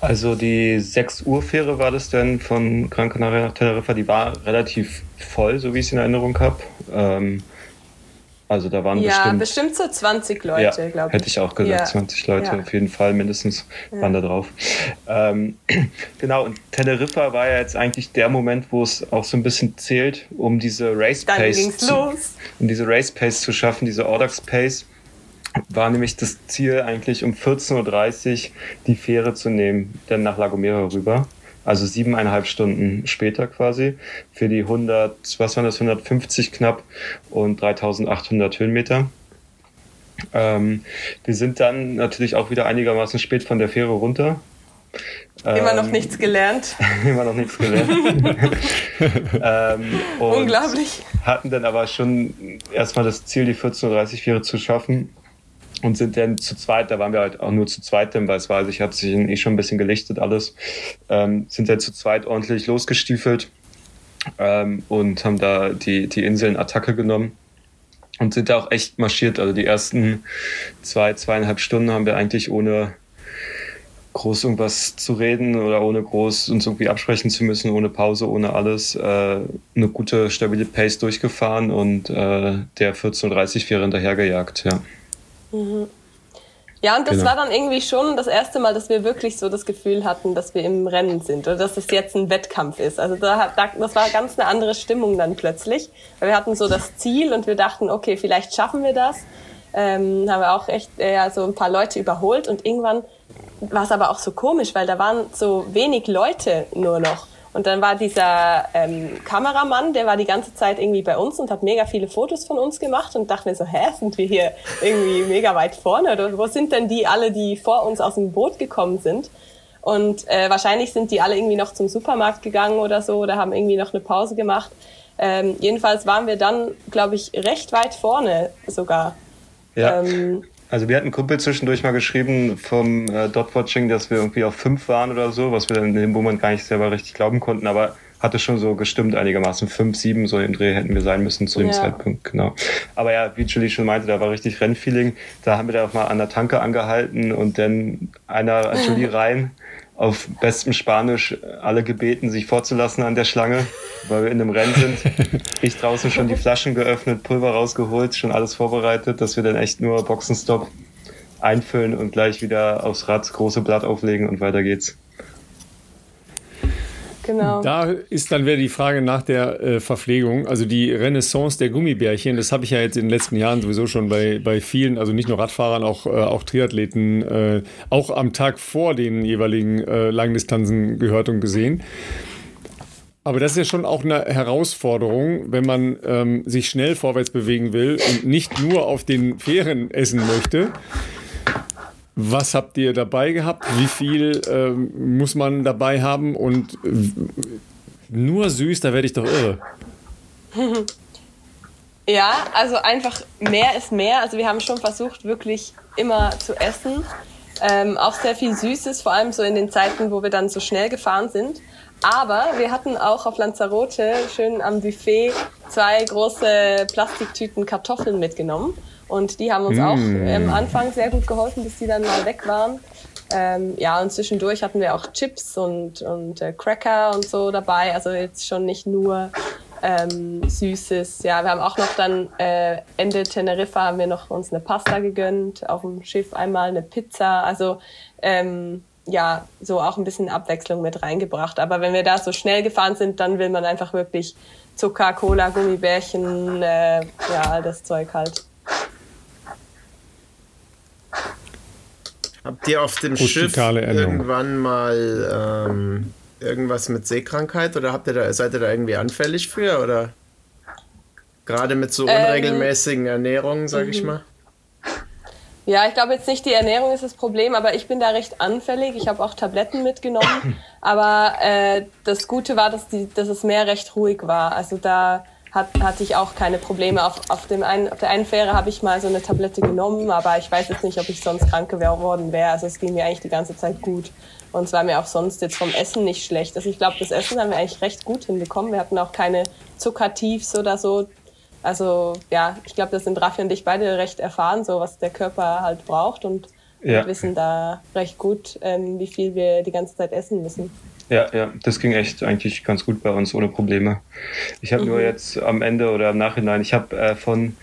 Also die 6 Uhr Fähre war das denn von Gran Canaria nach Teneriffa, die war relativ voll, so wie ich es in Erinnerung habe. Ähm, also da waren ja, bestimmt, bestimmt so 20 Leute, ja, glaube ich. Hätte ich auch gesagt, ja. 20 Leute ja. auf jeden Fall mindestens waren da drauf. Ähm, genau, und Teneriffa war ja jetzt eigentlich der Moment, wo es auch so ein bisschen zählt, um diese Race Pace, zu, um diese Race Pace zu schaffen, diese Audax Pace war nämlich das Ziel eigentlich um 14.30 Uhr die Fähre zu nehmen, dann nach Lagomera rüber. Also siebeneinhalb Stunden später quasi für die 100, was waren das, 150 knapp und 3800 Höhenmeter. Ähm, wir sind dann natürlich auch wieder einigermaßen spät von der Fähre runter. Immer ähm, noch nichts gelernt. immer noch nichts gelernt. ähm, Unglaublich. Hatten dann aber schon erstmal das Ziel, die 14.30 Uhr Fähre zu schaffen und sind dann zu zweit, da waren wir halt auch nur zu zweit, es war, also ich habe sich eh schon ein bisschen gelichtet alles, ähm, sind dann zu zweit ordentlich losgestiefelt ähm, und haben da die, die Insel in Attacke genommen und sind da auch echt marschiert. Also die ersten zwei, zweieinhalb Stunden haben wir eigentlich ohne groß irgendwas zu reden oder ohne groß uns irgendwie absprechen zu müssen, ohne Pause, ohne alles, äh, eine gute, stabile Pace durchgefahren und äh, der 14.30 Fähre hinterhergejagt, ja. Mhm. Ja, und das genau. war dann irgendwie schon das erste Mal, dass wir wirklich so das Gefühl hatten, dass wir im Rennen sind oder dass es jetzt ein Wettkampf ist. Also da, da, das war ganz eine andere Stimmung dann plötzlich. Weil wir hatten so das Ziel und wir dachten, okay, vielleicht schaffen wir das. Ähm, haben wir auch echt äh, so ein paar Leute überholt und irgendwann war es aber auch so komisch, weil da waren so wenig Leute nur noch. Und dann war dieser ähm, Kameramann, der war die ganze Zeit irgendwie bei uns und hat mega viele Fotos von uns gemacht und dachte mir so, hä, sind wir hier irgendwie mega weit vorne oder wo sind denn die alle, die vor uns aus dem Boot gekommen sind? Und äh, wahrscheinlich sind die alle irgendwie noch zum Supermarkt gegangen oder so oder haben irgendwie noch eine Pause gemacht. Ähm, jedenfalls waren wir dann, glaube ich, recht weit vorne sogar. Ja. Ähm, also wir hatten Kumpel zwischendurch mal geschrieben vom äh, Dotwatching, dass wir irgendwie auf fünf waren oder so, was wir dann in dem Moment gar nicht selber richtig glauben konnten, aber hatte schon so gestimmt einigermaßen. Fünf, sieben, so im Dreh hätten wir sein müssen zu dem ja. Zeitpunkt, genau. Aber ja, wie Julie schon meinte, da war richtig Rennfeeling. Da haben wir da auch mal an der Tanke angehalten und dann einer Julie rein auf bestem Spanisch alle gebeten, sich vorzulassen an der Schlange, weil wir in einem Rennen sind. Ich draußen schon die Flaschen geöffnet, Pulver rausgeholt, schon alles vorbereitet, dass wir dann echt nur Boxenstopp einfüllen und gleich wieder aufs Rad große Blatt auflegen und weiter geht's. Genau. Da ist dann wieder die Frage nach der äh, Verpflegung. Also die Renaissance der Gummibärchen, das habe ich ja jetzt in den letzten Jahren sowieso schon bei, bei vielen, also nicht nur Radfahrern, auch, äh, auch Triathleten, äh, auch am Tag vor den jeweiligen äh, Langdistanzen gehört und gesehen. Aber das ist ja schon auch eine Herausforderung, wenn man ähm, sich schnell vorwärts bewegen will und nicht nur auf den Fähren essen möchte. Was habt ihr dabei gehabt? Wie viel ähm, muss man dabei haben? Und nur süß, da werde ich doch irre. Ja, also einfach mehr ist mehr. Also wir haben schon versucht, wirklich immer zu essen. Ähm, auch sehr viel Süßes, vor allem so in den Zeiten, wo wir dann so schnell gefahren sind. Aber wir hatten auch auf Lanzarote schön am Buffet zwei große Plastiktüten Kartoffeln mitgenommen. Und die haben uns mm. auch am Anfang sehr gut geholfen, bis die dann mal weg waren. Ähm, ja, und zwischendurch hatten wir auch Chips und, und äh, Cracker und so dabei. Also jetzt schon nicht nur ähm, Süßes. Ja, wir haben auch noch dann äh, Ende Teneriffa haben wir noch uns eine Pasta gegönnt, auf dem Schiff einmal eine Pizza. Also ähm, ja, so auch ein bisschen Abwechslung mit reingebracht. Aber wenn wir da so schnell gefahren sind, dann will man einfach wirklich Zucker, Cola, Gummibärchen, äh, ja, das Zeug halt. Habt ihr auf dem Schiff irgendwann mal ähm, irgendwas mit Seekrankheit oder habt ihr da, seid ihr da irgendwie anfällig für? Oder gerade mit so ähm, unregelmäßigen ähm, Ernährungen, sag ich mhm. mal? Ja, ich glaube jetzt nicht, die Ernährung ist das Problem, aber ich bin da recht anfällig. Ich habe auch Tabletten mitgenommen. Aber äh, das Gute war, dass, die, dass es mehr recht ruhig war. Also da hat, hatte ich auch keine Probleme. Auf, auf, dem einen, auf der einen Fähre habe ich mal so eine Tablette genommen, aber ich weiß jetzt nicht, ob ich sonst krank geworden wäre. Also es ging mir eigentlich die ganze Zeit gut. Und es war mir auch sonst jetzt vom Essen nicht schlecht. Also ich glaube, das Essen haben wir eigentlich recht gut hinbekommen. Wir hatten auch keine Zuckertiefs oder so. Also ja, ich glaube, das sind Raffi und ich beide recht erfahren, so was der Körper halt braucht und, ja. wissen da recht gut, ähm, wie viel wir die ganze Zeit essen müssen. Ja, ja, das ging echt eigentlich ganz gut bei uns ohne Probleme. Ich habe mhm. nur jetzt am Ende oder im Nachhinein, ich habe äh, von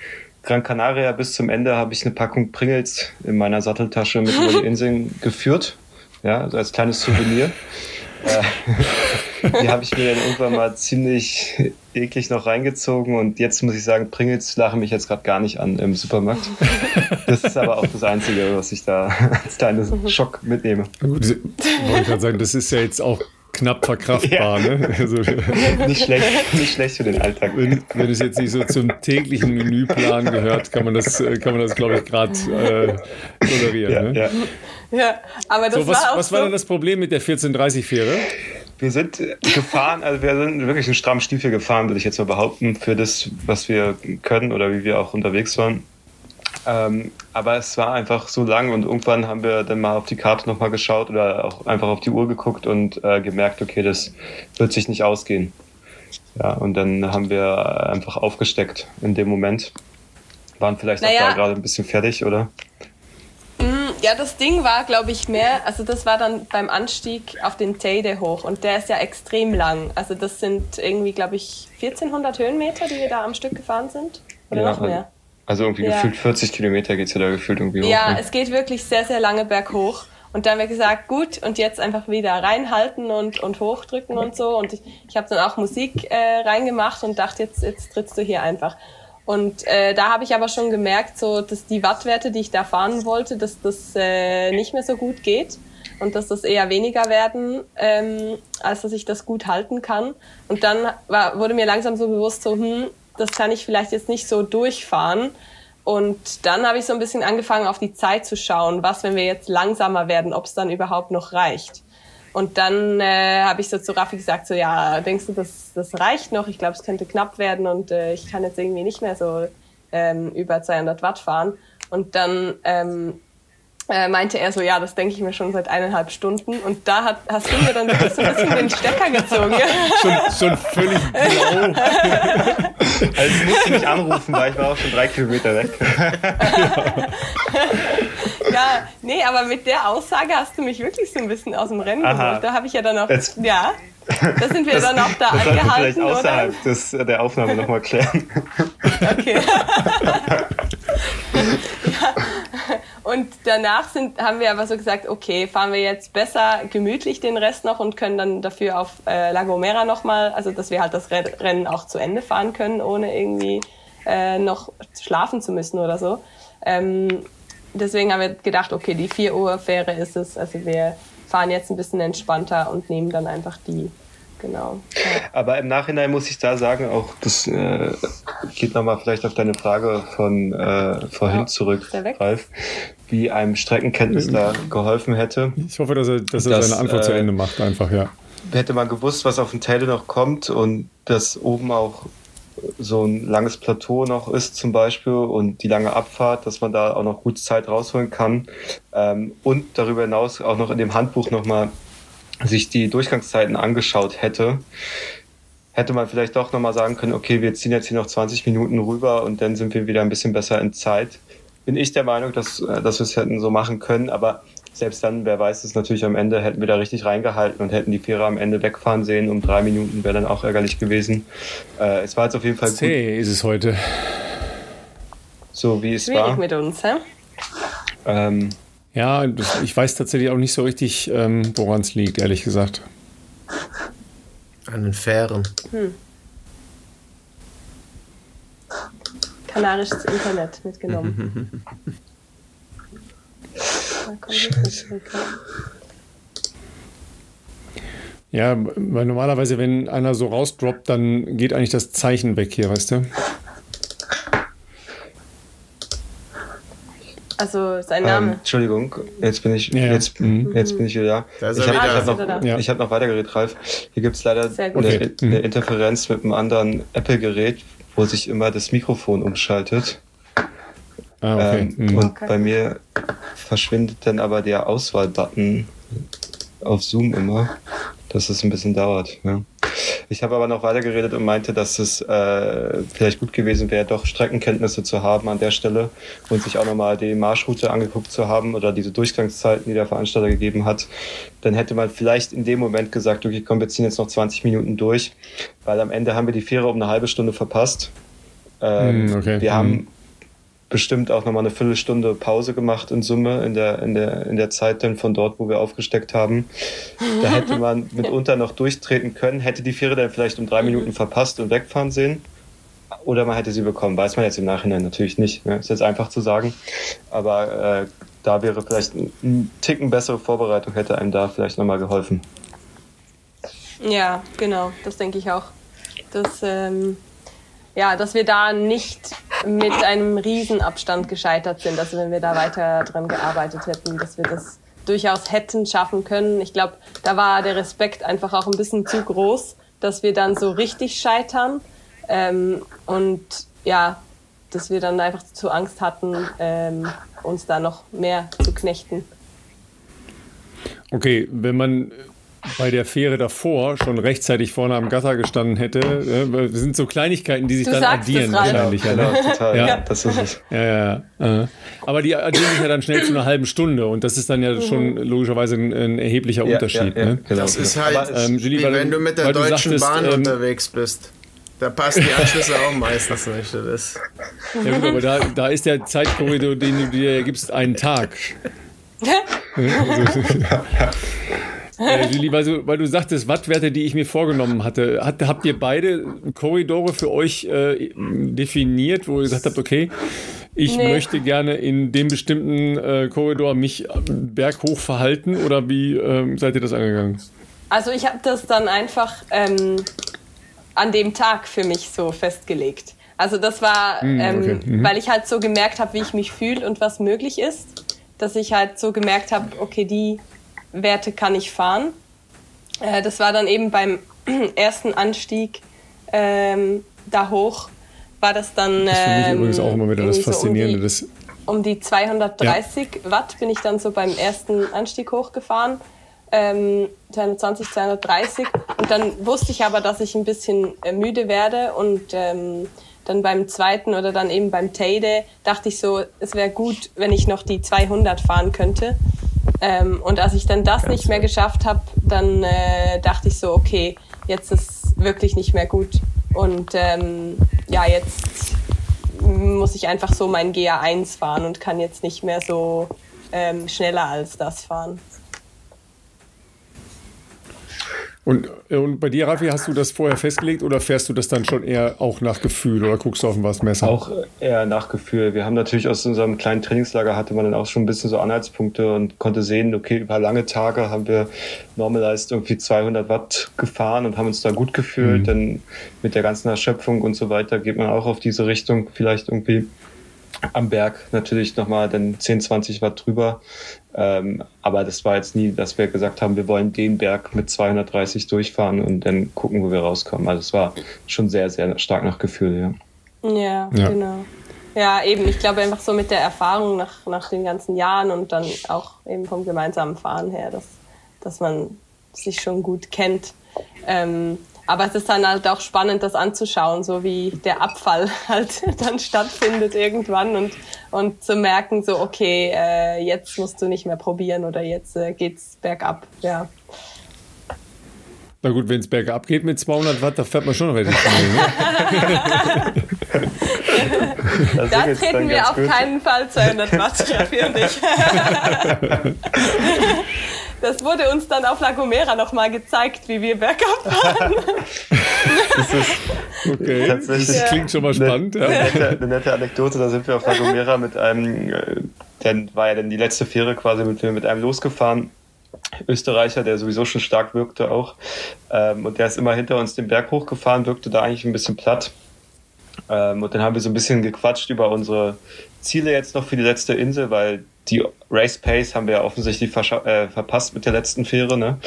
Gran Canaria bis zum Ende habe ich eine Packung Pringles in meiner Satteltasche mit über die Inseln geführt, ja, also als kleines Souvenir. Äh, die habe ich mir dann irgendwann mal ziemlich eklig noch reingezogen und jetzt muss ich sagen, Pringles lachen mich jetzt gerade gar nicht an im Supermarkt. Das ist aber auch das Einzige, was ich da als kleinen Schock mitnehme. Gut, wollte ich gerade sagen, das ist ja jetzt auch knapp verkraftbar. Ja. Ne? Also, nicht, schlecht, nicht schlecht für den Alltag. Wenn, wenn, es jetzt nicht so zum täglichen Menüplan gehört, kann man das, äh, kann man das glaube ich, gerade äh, tolerieren. Ja, ne? ja. ja, aber das so, was, war auch Was war denn das Problem mit der 1430-Fähre? Wir sind gefahren, also wir sind wirklich einen strammen Stiefel gefahren, würde ich jetzt mal behaupten, für das, was wir können oder wie wir auch unterwegs waren. Ähm, aber es war einfach so lang und irgendwann haben wir dann mal auf die Karte nochmal geschaut oder auch einfach auf die Uhr geguckt und äh, gemerkt, okay, das wird sich nicht ausgehen. Ja, und dann haben wir einfach aufgesteckt in dem Moment. Waren vielleicht naja. auch da gerade ein bisschen fertig, oder? Mm, ja, das Ding war, glaube ich, mehr, also das war dann beim Anstieg auf den Teide hoch und der ist ja extrem lang. Also das sind irgendwie, glaube ich, 1400 Höhenmeter, die wir da am Stück gefahren sind. Oder ja, noch mehr? Also irgendwie ja. gefühlt 40 Kilometer geht es ja da gefühlt irgendwie hoch. Ja, ne? es geht wirklich sehr, sehr lange berghoch. Und da haben wir gesagt, gut, und jetzt einfach wieder reinhalten und, und hochdrücken und so. Und ich, ich habe dann auch Musik äh, reingemacht und dachte, jetzt, jetzt trittst du hier einfach. Und äh, da habe ich aber schon gemerkt, so, dass die Wattwerte, die ich da fahren wollte, dass das äh, nicht mehr so gut geht und dass das eher weniger werden, ähm, als dass ich das gut halten kann. Und dann war, wurde mir langsam so bewusst, so, hm, das kann ich vielleicht jetzt nicht so durchfahren. Und dann habe ich so ein bisschen angefangen, auf die Zeit zu schauen, was, wenn wir jetzt langsamer werden, ob es dann überhaupt noch reicht. Und dann äh, habe ich so zu Raffi gesagt, so ja, denkst du, das, das reicht noch? Ich glaube, es könnte knapp werden und äh, ich kann jetzt irgendwie nicht mehr so ähm, über 200 Watt fahren. Und dann ähm, äh, meinte er so, ja, das denke ich mir schon seit eineinhalb Stunden. Und da hat, hast du mir dann wirklich so ein bisschen den Stecker gezogen. schon, schon völlig blau. also ich musste mich anrufen, weil ich war auch schon drei Kilometer weg. ja, nee, aber mit der Aussage hast du mich wirklich so ein bisschen aus dem Rennen geholt. Da habe ich ja dann auch, Jetzt, ja, da sind wir das, dann auch da das angehalten, wir vielleicht außerhalb Des, der Aufnahme nochmal klären. Okay. ja. Und danach sind, haben wir aber so gesagt, okay, fahren wir jetzt besser gemütlich den Rest noch und können dann dafür auf äh, La Gomera nochmal, also dass wir halt das Rennen auch zu Ende fahren können, ohne irgendwie äh, noch schlafen zu müssen oder so. Ähm, deswegen haben wir gedacht, okay, die 4 Uhr Fähre ist es. Also wir fahren jetzt ein bisschen entspannter und nehmen dann einfach die genau. Ja. Aber im Nachhinein muss ich da sagen, auch das äh, geht nochmal vielleicht auf deine Frage von äh, vorhin ja, zurück, Ralf, wie einem Streckenkenntnis da geholfen hätte. Ich hoffe, dass er, dass er das, seine Antwort äh, zu Ende macht, einfach, ja. Hätte man gewusst, was auf dem Taylor noch kommt und dass oben auch so ein langes Plateau noch ist zum Beispiel und die lange Abfahrt, dass man da auch noch gut Zeit rausholen kann ähm, und darüber hinaus auch noch in dem Handbuch nochmal sich die Durchgangszeiten angeschaut hätte, hätte man vielleicht doch nochmal sagen können, okay, wir ziehen jetzt hier noch 20 Minuten rüber und dann sind wir wieder ein bisschen besser in Zeit. Bin ich der Meinung, dass, äh, dass wir es hätten so machen können, aber selbst dann, wer weiß es natürlich am Ende, hätten wir da richtig reingehalten und hätten die Fähre am Ende wegfahren sehen. Um drei Minuten wäre dann auch ärgerlich gewesen. Äh, es war jetzt auf jeden Fall Zäh gut. ist es heute. So wie es Schwierig war. mit uns, hä? Ähm, ja, ich weiß tatsächlich auch nicht so richtig, ähm, woran es liegt, ehrlich gesagt. An den Fähren. Hm. Kanarisches Internet mitgenommen. Ja, weil normalerweise, wenn einer so rausdroppt, dann geht eigentlich das Zeichen weg hier, weißt du? Also sein Name. Ähm, Entschuldigung, jetzt bin ich, ja, ja. Jetzt, mhm. jetzt bin ich wieder da. Ich habe hab noch, ja. hab noch weitergeredet, Ralf. Hier gibt es leider eine, okay. eine, Interferenz mit einem anderen Apple-Gerät, wo sich immer das Mikrofon umschaltet. Ah, okay. Ähm, mhm. Und okay. bei mir verschwindet dann aber der Auswahlbutton auf Zoom immer, dass es ein bisschen dauert. Ja. Ich habe aber noch weitergeredet und meinte, dass es äh, vielleicht gut gewesen wäre, doch Streckenkenntnisse zu haben an der Stelle und sich auch nochmal die Marschroute angeguckt zu haben oder diese Durchgangszeiten, die der Veranstalter gegeben hat. Dann hätte man vielleicht in dem Moment gesagt, okay, komm, wir ziehen jetzt noch 20 Minuten durch, weil am Ende haben wir die Fähre um eine halbe Stunde verpasst. Ähm, mm, okay. Wir haben bestimmt auch nochmal eine Viertelstunde Pause gemacht in Summe in der, in der, in der Zeit dann von dort, wo wir aufgesteckt haben. Da hätte man mitunter noch durchtreten können, hätte die Fähre dann vielleicht um drei Minuten verpasst und wegfahren sehen. Oder man hätte sie bekommen, weiß man jetzt im Nachhinein natürlich nicht. Ne? Ist jetzt einfach zu sagen. Aber äh, da wäre vielleicht ein Ticken bessere Vorbereitung, hätte einem da vielleicht nochmal geholfen. Ja, genau, das denke ich auch. Das, ähm, ja, dass wir da nicht mit einem Riesenabstand gescheitert sind. Also wenn wir da weiter dran gearbeitet hätten, dass wir das durchaus hätten schaffen können. Ich glaube, da war der Respekt einfach auch ein bisschen zu groß, dass wir dann so richtig scheitern. Ähm, und ja, dass wir dann einfach zu Angst hatten, ähm, uns da noch mehr zu knechten. Okay, wenn man bei der Fähre davor schon rechtzeitig vorne am Gatter gestanden hätte. Das sind so Kleinigkeiten, die sich Du dann sagst addieren wahrscheinlich. Genau, Ja, ne? total. Ja. Ja. Das ist es. ja, ja. Äh. Aber die addieren sich ja dann schnell zu einer halben Stunde und das ist dann ja schon logischerweise ein, ein erheblicher Unterschied. Ja, ja, Ne? genau. Das ist halt, Aber Ähm, Julie, wie weil wenn du mit der Deutschen sagtest, Bahn ähm, unterwegs bist. Da passen die Anschlüsse auch meistens nicht. Das. Ja, gut, aber da, da ist der Zeitkorridor, den du dir gibst, einen Tag. Äh, Julie, weil du, weil du sagtest, Wattwerte, die ich mir vorgenommen hatte, hat, habt ihr beide Korridore für euch äh, definiert, wo ihr gesagt habt, okay, ich Nee. möchte gerne in dem bestimmten äh, Korridor mich berghoch verhalten oder wie ähm, seid ihr das angegangen? Also ich habe das dann einfach ähm, an dem Tag für mich so festgelegt. Also das war, Mm, ähm, okay, mhm. weil ich halt so gemerkt habe, wie ich mich fühle und was möglich ist, dass ich halt so gemerkt habe, okay, die Werte kann ich fahren. Äh, das war dann eben beim ersten Anstieg ähm, da hoch, war das dann Das finde ich ähm, übrigens auch immer wieder das irgendwie so Faszinierende. Um die, um die 230 Watt bin ich dann so beim ersten Anstieg hochgefahren. Ähm, 220, 230. Und dann wusste ich aber, dass ich ein bisschen äh, müde werde. Und ähm, dann beim zweiten oder dann eben beim Teide dachte ich so, es wäre gut, wenn ich noch die 200 fahren könnte. Ähm, und als ich dann das nicht mehr geschafft habe, dann äh, dachte ich so, okay, jetzt ist wirklich nicht mehr gut. Und ähm, ja, jetzt muss ich einfach so mein GA1 fahren und kann jetzt nicht mehr so ähm, schneller als das fahren. Und, äh, und bei dir, Raffi, hast du das vorher festgelegt oder fährst du das dann schon eher auch nach Gefühl oder guckst du auf was Messer? Auch eher nach Gefühl. Wir haben natürlich aus unserem kleinen Trainingslager hatte man dann auch schon ein bisschen so Anhaltspunkte und konnte sehen, okay, über lange Tage haben wir normalized irgendwie 200 Watt gefahren und haben uns da gut gefühlt. Mhm. Denn mit der ganzen Erschöpfung und so weiter geht man auch auf diese Richtung vielleicht irgendwie am Berg natürlich nochmal dann 10, 20 Watt drüber. Ähm, aber das war jetzt nie, dass wir gesagt haben, wir wollen den Berg mit 230 durchfahren und dann gucken, wo wir rauskommen. Also es war schon sehr, sehr stark nach Gefühl, ja. Ja, Ja. genau. Ja, eben, ich glaube einfach so mit der Erfahrung nach, nach den ganzen Jahren und dann auch eben vom gemeinsamen Fahren her, dass, dass man sich schon gut kennt. Ähm, aber es ist dann halt auch spannend, das anzuschauen, so wie der Abfall halt dann stattfindet irgendwann und, und zu merken, so, okay, äh, jetzt musst du nicht mehr probieren oder jetzt äh, geht's bergab. Ja. Na gut, wenn es bergab geht mit 200 Watt, da fährt man schon relativ schnell. Ne? Das Da treten wir auf gut. keinen Fall 200 Watt, Raffi und ich. Das wurde uns dann auf La Gomera nochmal gezeigt, wie wir bergab fahren. Das ist Okay, Tatsächlich. das klingt schon mal spannend. eine, Ja. nette, eine nette Anekdote. Da sind wir auf La Gomera mit einem, äh, dann war ja dann die letzte Fähre quasi mit, mit einem losgefahren. Österreicher, der sowieso schon stark wirkte auch. Ähm, und der ist immer hinter uns den Berg hochgefahren, wirkte da eigentlich ein bisschen platt. Ähm, und dann haben wir so ein bisschen gequatscht über unsere Ziele jetzt noch für die letzte Insel, weil die Race Pace haben wir ja offensichtlich äh, verpasst mit der letzten Fähre, ne?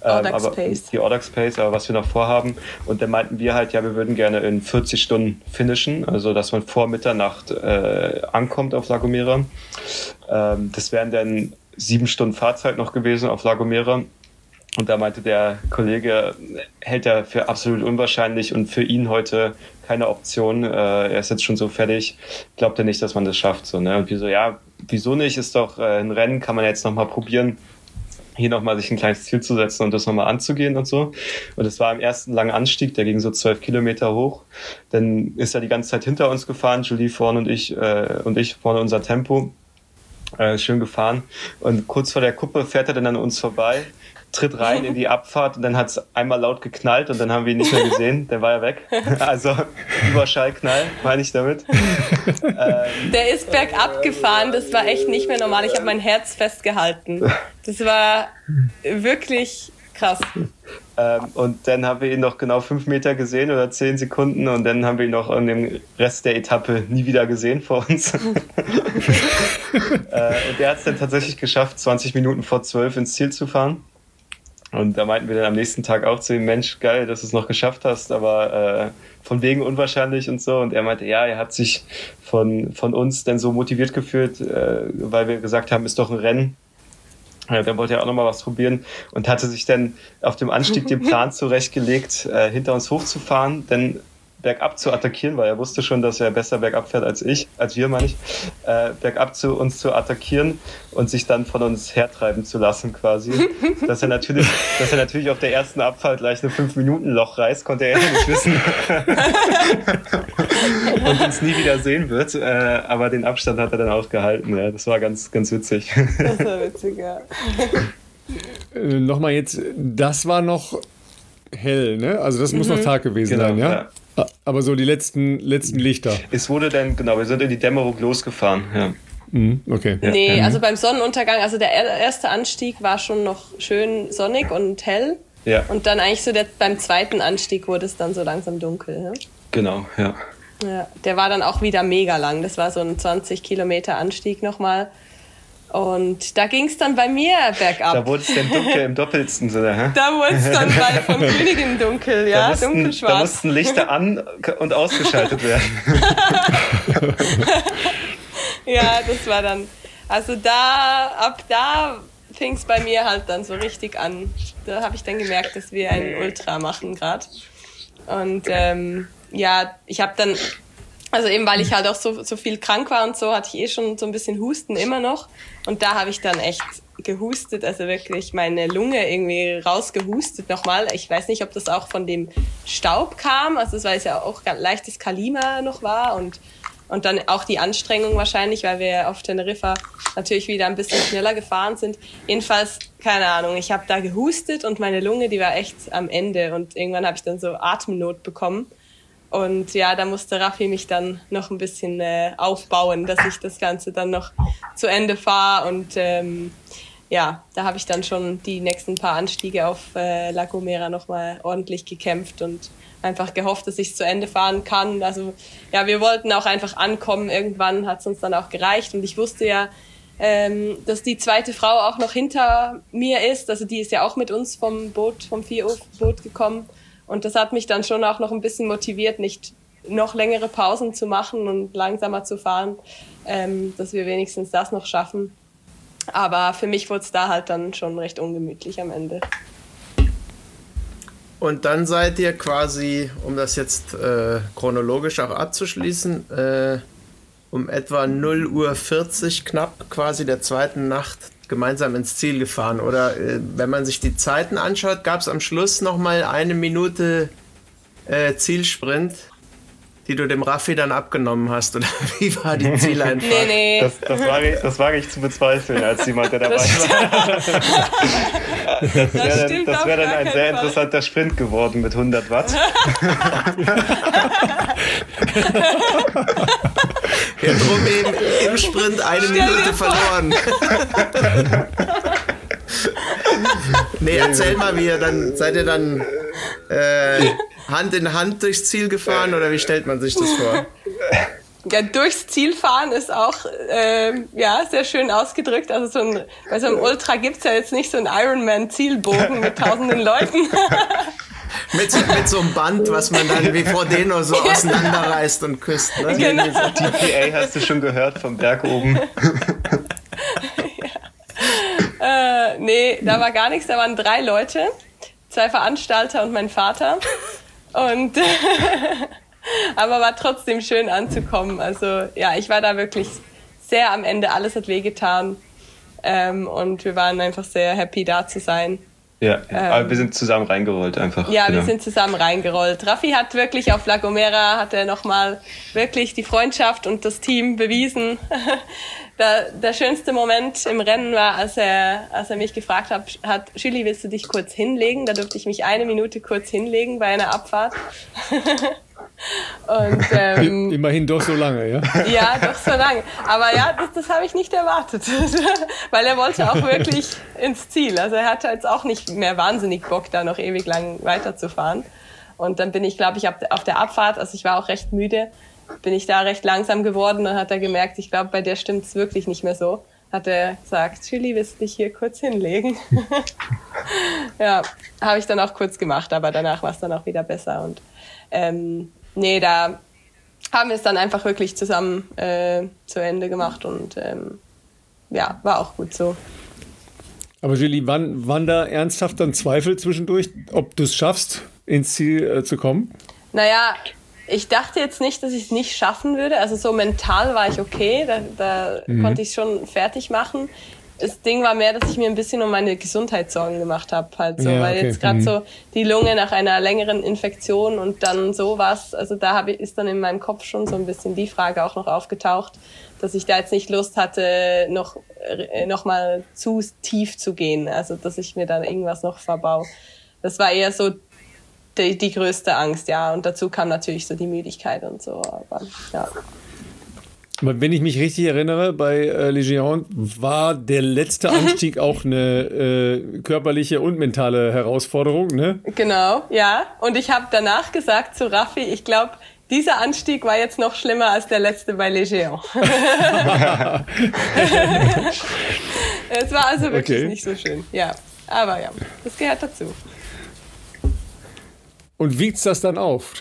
Audax aber, Pace. Die Audax Pace, aber was wir noch vorhaben. Und dann meinten wir halt, ja, wir würden gerne in 40 Stunden finishen, also dass man vor Mitternacht äh, ankommt auf La Gomera. Ähm, das wären dann sieben Stunden Fahrzeit noch gewesen auf La Gomera. Und da meinte der Kollege, hält er für absolut unwahrscheinlich und für ihn heute keine Option. Äh, er ist jetzt schon so fertig, glaubt er nicht, dass man das schafft. So, ne? Und wir so, ja, wieso nicht? Ist doch äh, ein Rennen, kann man jetzt nochmal probieren. hier nochmal sich ein kleines Ziel zu setzen und das nochmal anzugehen und so. Und es war im ersten langen Anstieg, der ging so zwölf Kilometer hoch. Dann ist er die ganze Zeit hinter uns gefahren, Julie vorne und ich äh, und ich vorne unser Tempo. Äh, schön gefahren. Und kurz vor der Kuppe fährt er dann an uns vorbei tritt rein in die Abfahrt und dann hat es einmal laut geknallt und dann haben wir ihn nicht mehr gesehen. Der war ja weg. Also Überschallknall, meine ich damit. Ähm, der ist bergab gefahren, das war echt nicht mehr normal. Ich habe mein Herz festgehalten. Das war wirklich krass. Ähm, und dann haben wir ihn noch genau fünf Meter gesehen oder zehn Sekunden und dann haben wir ihn noch an dem Rest der Etappe nie wieder gesehen vor uns. äh, und er hat es dann tatsächlich geschafft, 20 Minuten vor zwölf ins Ziel zu fahren. Und da meinten wir dann am nächsten Tag auch zu ihm, Mensch, geil, dass du es noch geschafft hast, aber äh, von wegen unwahrscheinlich und so. Und er meinte, ja, er hat sich von, von uns denn so motiviert gefühlt, äh, weil wir gesagt haben, ist doch ein Rennen. Ja, dann wollte er auch nochmal was probieren und hatte sich dann auf dem Anstieg den Plan zurechtgelegt, äh, hinter uns hochzufahren, denn bergab zu attackieren, weil er wusste schon, dass er besser bergab fährt als ich, als wir, meine ich, äh, bergab zu uns zu attackieren und sich dann von uns hertreiben zu lassen quasi. dass er natürlich, dass er natürlich auf der ersten Abfahrt gleich ein 5-Minuten-Loch reißt, konnte er ja nicht wissen. und uns nie wieder sehen wird. Äh, aber den Abstand hat er dann auch gehalten. Ja. Das war ganz, ganz witzig. das war witzig, ja. Äh, Nochmal jetzt, das war noch hell, ne? Also das muss mhm. noch Tag gewesen genau, sein, ja? ja? Aber so die letzten, letzten Lichter. Es wurde dann, genau, wir sind in die Dämmerung losgefahren, ja. Mhm, okay. Ja. Nee, also beim Sonnenuntergang, also der erste Anstieg war schon noch schön sonnig und hell. Ja. Und dann eigentlich so der, beim zweiten Anstieg wurde es dann so langsam dunkel. Ne? Genau, ja. Ja, der war dann auch wieder mega lang. Das war so ein 20 Kilometer Anstieg nochmal. Und da ging es dann bei mir bergab. Da wurde es dann dunkel im doppelsten Sinne. Hä? Da wurde es dann bei von Königin dunkel, ja, da mussten, dunkelschwarz. Da mussten Lichter an und ausgeschaltet werden. ja, das war dann, also da, ab da fing es bei mir halt dann so richtig an. Da habe ich dann gemerkt, dass wir ein Ultra machen gerade. Und ähm, ja, ich habe dann also eben, weil ich halt auch so, so viel krank war und so, hatte ich eh schon so ein bisschen Husten immer noch. Und da habe ich dann echt gehustet, also wirklich meine Lunge irgendwie rausgehustet nochmal. Ich weiß nicht, ob das auch von dem Staub kam, also es war ja auch leichtes Kalima noch war und, und dann auch die Anstrengung wahrscheinlich, weil wir auf Teneriffa natürlich wieder ein bisschen schneller gefahren sind. Jedenfalls, keine Ahnung, ich habe da gehustet und meine Lunge, die war echt am Ende und irgendwann habe ich dann so Atemnot bekommen. Und ja, da musste Raffi mich dann noch ein bisschen äh, aufbauen, dass ich das Ganze dann noch zu Ende fahre. Und ähm, ja, da habe ich dann schon die nächsten paar Anstiege auf äh, La Gomera nochmal ordentlich gekämpft und einfach gehofft, dass ich es zu Ende fahren kann. Also ja, wir wollten auch einfach ankommen. Irgendwann hat es uns dann auch gereicht. Und ich wusste ja, ähm, dass die zweite Frau auch noch hinter mir ist. Also die ist ja auch mit uns vom Boot, vom Vier-Boot gekommen. Und das hat mich dann schon auch noch ein bisschen motiviert, nicht noch längere Pausen zu machen und langsamer zu fahren, ähm, dass wir wenigstens das noch schaffen. Aber für mich wurde es da halt dann schon recht ungemütlich am Ende. Und dann seid ihr quasi, um das jetzt äh, chronologisch auch abzuschließen, äh, um etwa 0 Uhr 40 knapp quasi der zweiten Nacht gemeinsam ins Ziel gefahren. Oder äh, wenn man sich die Zeiten anschaut, gab es am Schluss noch mal eine Minute äh, Zielsprint, die du dem Raffi dann abgenommen hast. Oder wie war die Zieleinfahrt? nee, nee. Das, das, wage ich, das wage ich zu bezweifeln als jemand, der dabei war. das wäre dann, das wär dann ein sehr interessanter Sprint geworden mit 100 Watt. Ja, drum eben im Sprint eine Minute verloren. nee, erzähl mal, wie ihr dann, seid ihr dann äh, Hand in Hand durchs Ziel gefahren oder wie stellt man sich das vor? Ja, durchs Ziel fahren ist auch äh, ja, sehr schön ausgedrückt. Also so ein, bei so einem Ultra gibt es ja jetzt nicht so einen Ironman-Zielbogen mit tausenden Leuten. mit, so, mit so einem Band, was man dann wie vor Deno so auseinanderreißt und küsst. Ne? Genau. DPA hast du schon gehört vom Berg oben. ja. äh, nee, da war gar nichts. Da waren drei Leute, zwei Veranstalter und mein Vater. Und aber war trotzdem schön anzukommen. Also ja, ich war da wirklich sehr am Ende. Alles hat wehgetan. Ähm, und wir waren einfach sehr happy, da zu sein. Ja, ähm, aber wir sind zusammen reingerollt einfach. Ja, genau. wir sind zusammen reingerollt. Raffi hat wirklich auf La Gomera, hat er nochmal wirklich die Freundschaft und das Team bewiesen. der, der schönste Moment im Rennen war, als er, als er mich gefragt hat, hat, Julie, willst du dich kurz hinlegen? Da durfte ich mich eine Minute kurz hinlegen bei einer Abfahrt. Und, ähm, Immerhin doch so lange, ja? Ja, doch so lange. Aber ja, das, das habe ich nicht erwartet, weil er wollte auch wirklich ins Ziel. Also er hatte jetzt auch nicht mehr wahnsinnig Bock, da noch ewig lang weiterzufahren. Und dann bin ich, glaube ich, auf der Abfahrt, also ich war auch recht müde, bin ich da recht langsam geworden. Dann hat er gemerkt, ich glaube, bei der stimmt es wirklich nicht mehr so. Hat er gesagt, Julie, willst du dich hier kurz hinlegen? ja, habe ich dann auch kurz gemacht, aber danach war es dann auch wieder besser. Und ähm, nee, da haben wir es dann einfach wirklich zusammen äh, zu Ende gemacht und ähm, ja, war auch gut so. Aber Julie, wann, wann da ernsthaft dann Zweifel zwischendurch, ob du es schaffst, ins Ziel äh, zu kommen? Naja, ich dachte jetzt nicht, dass ich es nicht schaffen würde. Also so mental war ich okay, da, da mhm. konnte ich schon fertig machen das Ding war mehr, dass ich mir ein bisschen um meine Gesundheit Sorgen gemacht habe, halt so, ja, weil okay. jetzt gerade mhm. so die Lunge nach einer längeren Infektion und dann sowas, also da habe ich, ist dann in meinem Kopf schon so ein bisschen die Frage auch noch aufgetaucht, dass ich da jetzt nicht Lust hatte, noch äh, noch mal zu tief zu gehen, also dass ich mir dann irgendwas noch verbau. Das war eher so die, die größte Angst, ja, und dazu kam natürlich so die Müdigkeit und so, aber ja. Wenn ich mich richtig erinnere, bei äh, Legion war der letzte Anstieg auch eine äh, körperliche und mentale Herausforderung, ne? Genau, ja. Und ich habe danach gesagt zu Raffi, ich glaube, dieser Anstieg war jetzt noch schlimmer als der letzte bei Legion. es war also wirklich okay. nicht so schön, ja. Aber ja, das gehört dazu. Und wiegt das dann auf?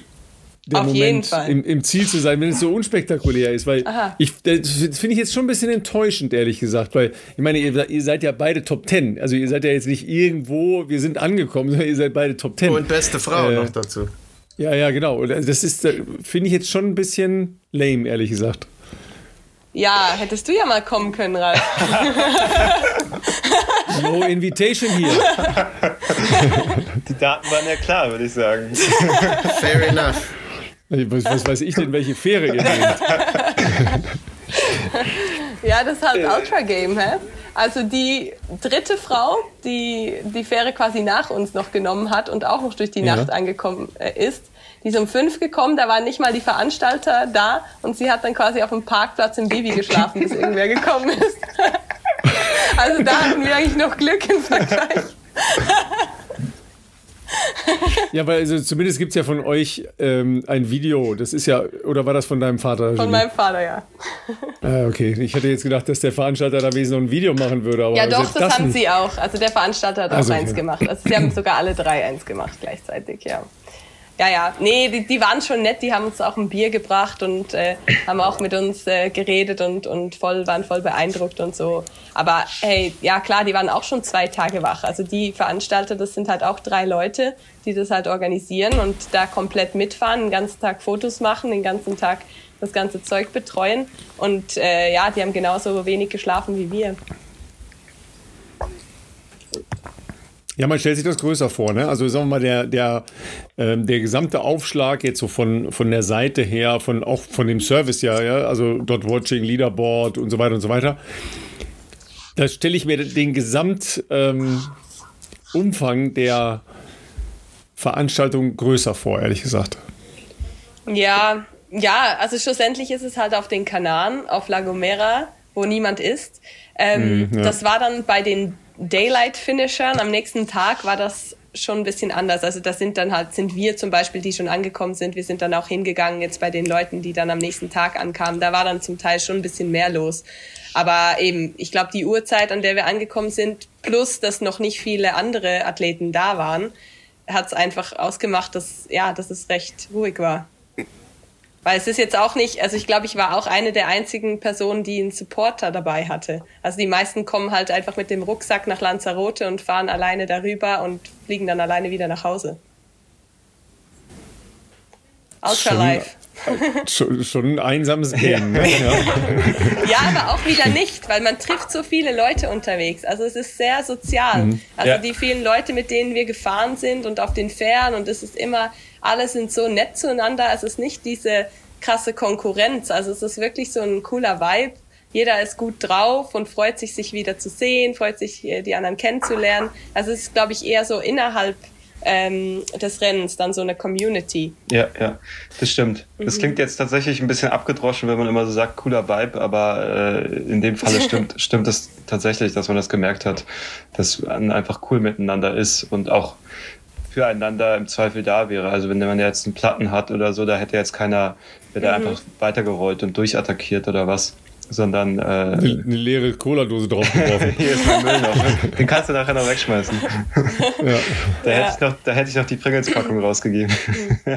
der Auf Moment im, im, Ziel zu sein, wenn es so unspektakulär ist. Weil Aha. ich, das finde ich jetzt schon ein bisschen enttäuschend, ehrlich gesagt. Weil ich meine, ihr, ihr, seid ja beide Top Ten. Also ihr seid ja jetzt nicht irgendwo, wir sind angekommen, sondern ihr seid beide Top Ten. Und beste Frau äh, noch dazu. Ja, ja, genau. Das ist, äh, finde ich jetzt schon ein bisschen lame, ehrlich gesagt. Ja, hättest du ja mal kommen können, Ralf. no invitation hier. Die Daten waren ja klar, würde ich sagen. Fair enough. Was, was weiß ich denn, welche Fähre ihr nehmt? ja, das ist halt Ultra Game, hä? Also die dritte Frau, die die Fähre quasi nach uns noch genommen hat und auch noch durch die ja. Nacht angekommen äh, ist, die ist um fünf gekommen, da waren nicht mal die Veranstalter da und sie hat dann quasi auf dem Parkplatz im Baby geschlafen, bis irgendwer gekommen ist. also da hatten wir eigentlich noch Glück im Vergleich. Ja, weil also zumindest gibt es ja von euch ähm, ein Video. Das ist ja, oder war das von deinem Vater? Von meinem Vater, ja. Ah, okay. Ich hätte jetzt gedacht, dass der Veranstalter da wesentlich noch ein Video machen würde. ja, doch, das, das haben nicht. sie auch. Also der Veranstalter hat auch also, eins okay. gemacht. Also sie haben sogar alle drei eins gemacht gleichzeitig, ja. Ja, ja, nee, die, die waren schon nett, die haben uns auch ein Bier gebracht und äh, haben auch mit uns äh, geredet und, und voll, waren voll beeindruckt und so. Aber hey, ja klar, die waren auch schon zwei Tage wach. Also die Veranstalter, das sind halt auch drei Leute, die das halt organisieren und da komplett mitfahren, den ganzen Tag Fotos machen, den ganzen Tag das ganze Zeug betreuen. Und äh, ja, die haben genauso wenig geschlafen wie wir. Ja, man stellt sich das größer vor, ne? Also sagen wir mal, der, der, ähm, der gesamte Aufschlag jetzt so von, von der Seite her, von auch von dem Service ja, ja, also Dot Watching, Leaderboard und so weiter und so weiter. Da stelle ich mir den Gesamtumfang ähm, der Veranstaltung größer vor, ehrlich gesagt. Ja, ja, also schlussendlich ist es halt auf den Kanaren, auf La Gomera, wo niemand ist. Ähm, mm, ja. Das war dann bei den Daylight-Finishern am nächsten Tag war das schon ein bisschen anders. Also das sind dann halt, sind wir zum Beispiel, die schon angekommen sind, wir sind dann auch hingegangen jetzt bei den Leuten, die dann am nächsten Tag ankamen. Da war dann zum Teil schon ein bisschen mehr los. Aber eben, ich glaube, die Uhrzeit, an der wir angekommen sind, plus dass noch nicht viele andere Athleten da waren, hat es einfach ausgemacht, dass, ja, dass es recht ruhig war. Weil es ist jetzt auch nicht, also ich glaube, ich war auch eine der einzigen Personen, die einen Supporter dabei hatte. Also die meisten kommen halt einfach mit dem Rucksack nach Lanzarote und fahren alleine darüber und fliegen dann alleine wieder nach Hause. Ultra Life. schon, schon ein einsames Game. Ne? Ja. ja. aber auch wieder nicht, weil man trifft so viele Leute unterwegs. Also es ist sehr sozial. Mhm. Also ja. die vielen Leute, mit denen wir gefahren sind und auf den Fähren und es ist immer, alle sind so nett zueinander. Es ist nicht diese krasse Konkurrenz. Also es ist wirklich so ein cooler Vibe. Jeder ist gut drauf und freut sich, sich wieder zu sehen, freut sich, äh, die anderen kennenzulernen. Also es ist, glaube ich, eher so innerhalb ähm, des Rennens dann so eine Community. Ja, ja, das stimmt. Mhm. Das klingt jetzt tatsächlich ein bisschen abgedroschen, wenn man immer so sagt, cooler Vibe, aber äh, in dem Falle stimmt, stimmt es tatsächlich, dass man das gemerkt hat, dass man einfach cool miteinander ist und auch füreinander im Zweifel da wäre. Also wenn man jetzt einen Platten hat oder so, da hätte jetzt keiner, wäre mhm. einfach weitergerollt und durchattackiert oder was sondern äh, eine, eine, leere Cola-Dose draufgeworfen. Hier ist mein Müll noch. Den kannst du nachher noch wegschmeißen. ja. Da, ja. Hätte ich noch, da hätte ich noch die Pringles-Packung rausgegeben.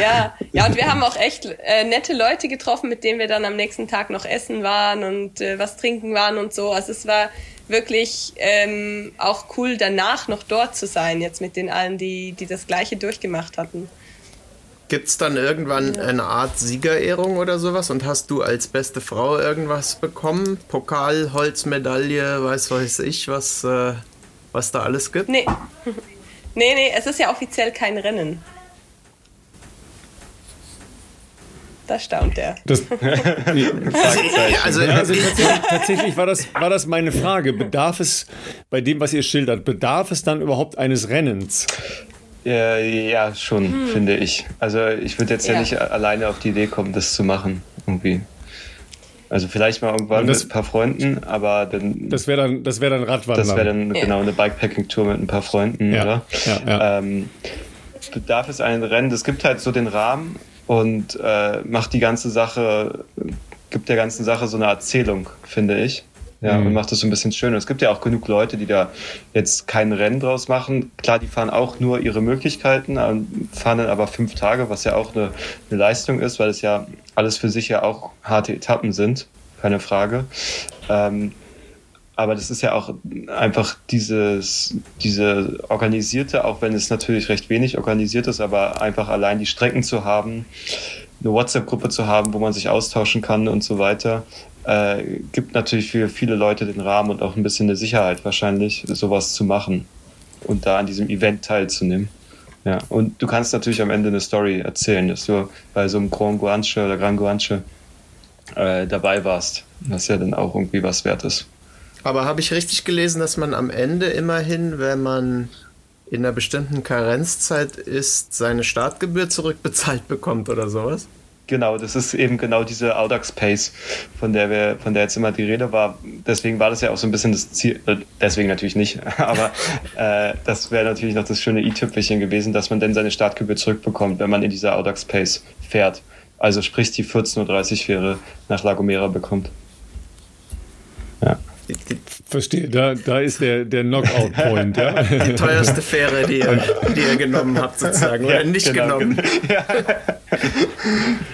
ja. ja, und wir haben auch echt äh, nette Leute getroffen, mit denen wir dann am nächsten Tag noch essen waren und äh, was trinken waren und so. Also es war wirklich ähm, auch cool, danach noch dort zu sein, jetzt mit den allen, die, die das Gleiche durchgemacht hatten. Gibt es dann irgendwann eine Art Siegerehrung oder sowas? Und hast du als beste Frau irgendwas bekommen? Pokal, Holzmedaille, weiß weiß ich, was, äh, was da alles gibt? Nee. nee, nee, es ist ja offiziell kein Rennen. Da staunt er. Das, also, also tatsächlich, tatsächlich, war, das, war das meine Frage. Bedarf es bei dem, was ihr schildert, bedarf es dann überhaupt eines Rennens? Ja, ja schon, hm. finde ich. Also ich würde jetzt ja. ja. nicht alleine auf die Idee kommen, das zu machen, irgendwie. Also vielleicht mal irgendwann das, mit ein paar Freunden, aber dann. Das wäre dann, das wäre dann Radwandern. Das wäre dann ja. genau eine Bikepacking-Tour mit ein paar Freunden, ja. oder? Ja, ja. Ähm, bedarf es ein Rennen? Es gibt halt so den Rahmen und äh, macht die ganze Sache, gibt der ganzen Sache so eine Erzählung, finde ich. Ja, mhm. und macht das so ein bisschen schöner. Es gibt ja auch genug Leute, die da jetzt kein Rennen draus machen. Klar, die fahren auch nur ihre Möglichkeiten, fahren dann aber fünf Tage, was ja auch eine, eine Leistung ist, weil es ja alles für sich ja auch harte Etappen sind, keine Frage. Ähm, aber das ist ja auch einfach dieses, diese organisierte, auch wenn es natürlich recht wenig organisiert ist, aber einfach allein die Strecken zu haben, eine WhatsApp-Gruppe zu haben, wo man sich austauschen kann und so weiter, äh, gibt natürlich für viele Leute den Rahmen und auch ein bisschen eine Sicherheit wahrscheinlich, sowas zu machen und da an diesem Event teilzunehmen. Ja, und du kannst natürlich am Ende eine Story erzählen, dass du bei so einem Grand Guanche oder Grand Guanche äh, dabei warst, was ja dann auch irgendwie was wert ist. Aber habe ich richtig gelesen, dass man am Ende immerhin, wenn man in einer bestimmten Karenzzeit ist, seine Startgebühr zurückbezahlt bekommt oder sowas? Genau, das ist eben genau diese Audax Pace, von der wir, von der jetzt immer die Rede war. Deswegen war das ja auch so ein bisschen das Ziel, äh, deswegen natürlich nicht, aber äh, das wäre natürlich noch das schöne i-Tüpfelchen gewesen, dass man denn seine Startgebühr zurückbekommt, wenn man in dieser Audax Pace fährt. Also sprich die 14.30 Uhr Fähre nach La Gomera bekommt. Ja. Verstehe, da, da ist der, der Knockout-Point. Ja? Die teuerste Fähre, die ihr, die ihr genommen habt, sozusagen, oder ja, nicht genau, genommen. Ja.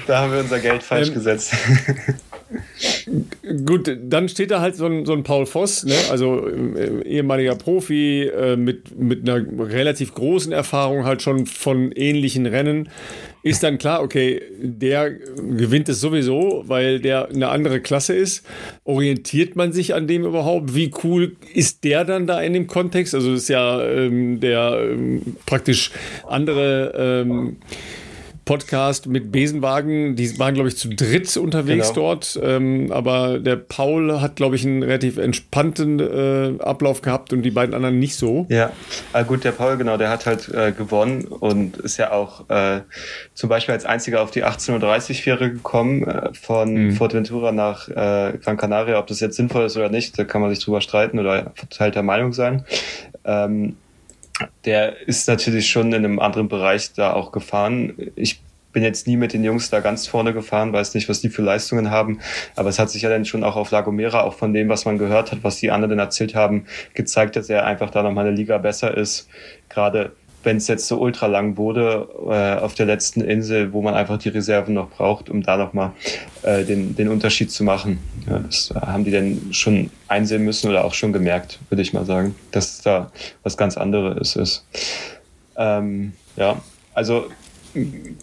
Da haben wir unser Geld falsch ähm, gesetzt. Gut, dann steht da halt so ein, so ein Paul Voss, ne? also äh, ehemaliger Profi äh, mit, mit einer relativ großen Erfahrung halt schon von ähnlichen Rennen. Ist dann klar, okay, der gewinnt es sowieso, weil der eine andere Klasse ist. Orientiert man sich an dem überhaupt? Wie cool ist der dann da in dem Kontext? Also das ist ja ähm, der ähm, praktisch andere ähm, Podcast mit Besenwagen. Die waren, glaube ich, zu dritt unterwegs genau. dort. Ähm, aber der Paul hat, glaube ich, einen relativ entspannten äh, Ablauf gehabt und die beiden anderen nicht so. Ja, ah, gut, der Paul, genau, der hat halt äh, gewonnen und ist ja auch äh, zum Beispiel als einziger auf die 18.30 Fähre gekommen äh, von mhm. Fuerteventura nach äh, Gran Canaria. Ob das jetzt sinnvoll ist oder nicht, da kann man sich drüber streiten oder verteilter Meinung sein. Ähm, der ist natürlich schon in einem anderen Bereich da auch gefahren. Ich bin jetzt nie mit den Jungs da ganz vorne gefahren, weiß nicht, was die für Leistungen haben, aber es hat sich ja dann schon auch auf Lagomera, auch von dem, was man gehört hat, was die anderen erzählt haben, gezeigt, dass er einfach da nochmal eine Liga besser ist. Gerade wenn es jetzt so ultra lang wurde äh, auf der letzten Insel, wo man einfach die Reserven noch braucht, um da nochmal äh, den, den Unterschied zu machen. Ja, das haben die denn schon einsehen müssen oder auch schon gemerkt, würde ich mal sagen, dass da was ganz anderes ist. Ähm, ja, also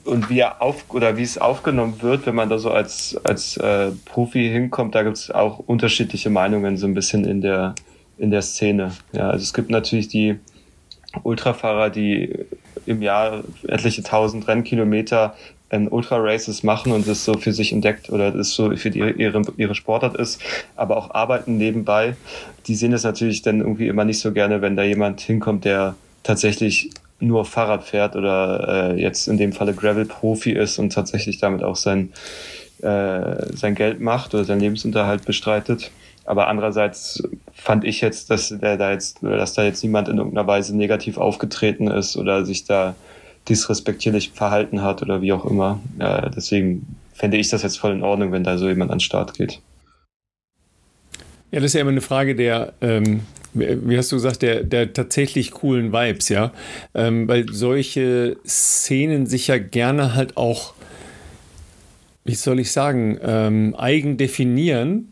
und wie er auf oder wie es aufgenommen wird, wenn man da so als, als äh, Profi hinkommt, da gibt es auch unterschiedliche Meinungen so ein bisschen in der, in der Szene. Ja, also es gibt natürlich die Ultrafahrer, die im Jahr etliche tausend Rennkilometer in Ultra-Races machen und das so für sich entdeckt oder das so für die, ihre, ihre Sportart ist, aber auch arbeiten nebenbei. Die sehen das natürlich dann irgendwie immer nicht so gerne, wenn da jemand hinkommt, der tatsächlich nur Fahrrad fährt oder äh, jetzt in dem Falle Gravel-Profi ist und tatsächlich damit auch sein, äh, sein Geld macht oder seinen Lebensunterhalt bestreitet. Aber andererseits fand ich jetzt, dass der da jetzt, dass da jetzt niemand in irgendeiner Weise negativ aufgetreten ist oder sich da disrespektierlich verhalten hat oder wie auch immer. Äh, deswegen fände ich das jetzt voll in Ordnung, wenn da so jemand an den Start geht. Ja, das ist ja immer eine Frage der, ähm, wie hast du gesagt, der, der tatsächlich coolen Vibes, ja. Ähm, weil solche Szenen sich ja gerne halt auch, wie soll ich sagen, ähm, eigen definieren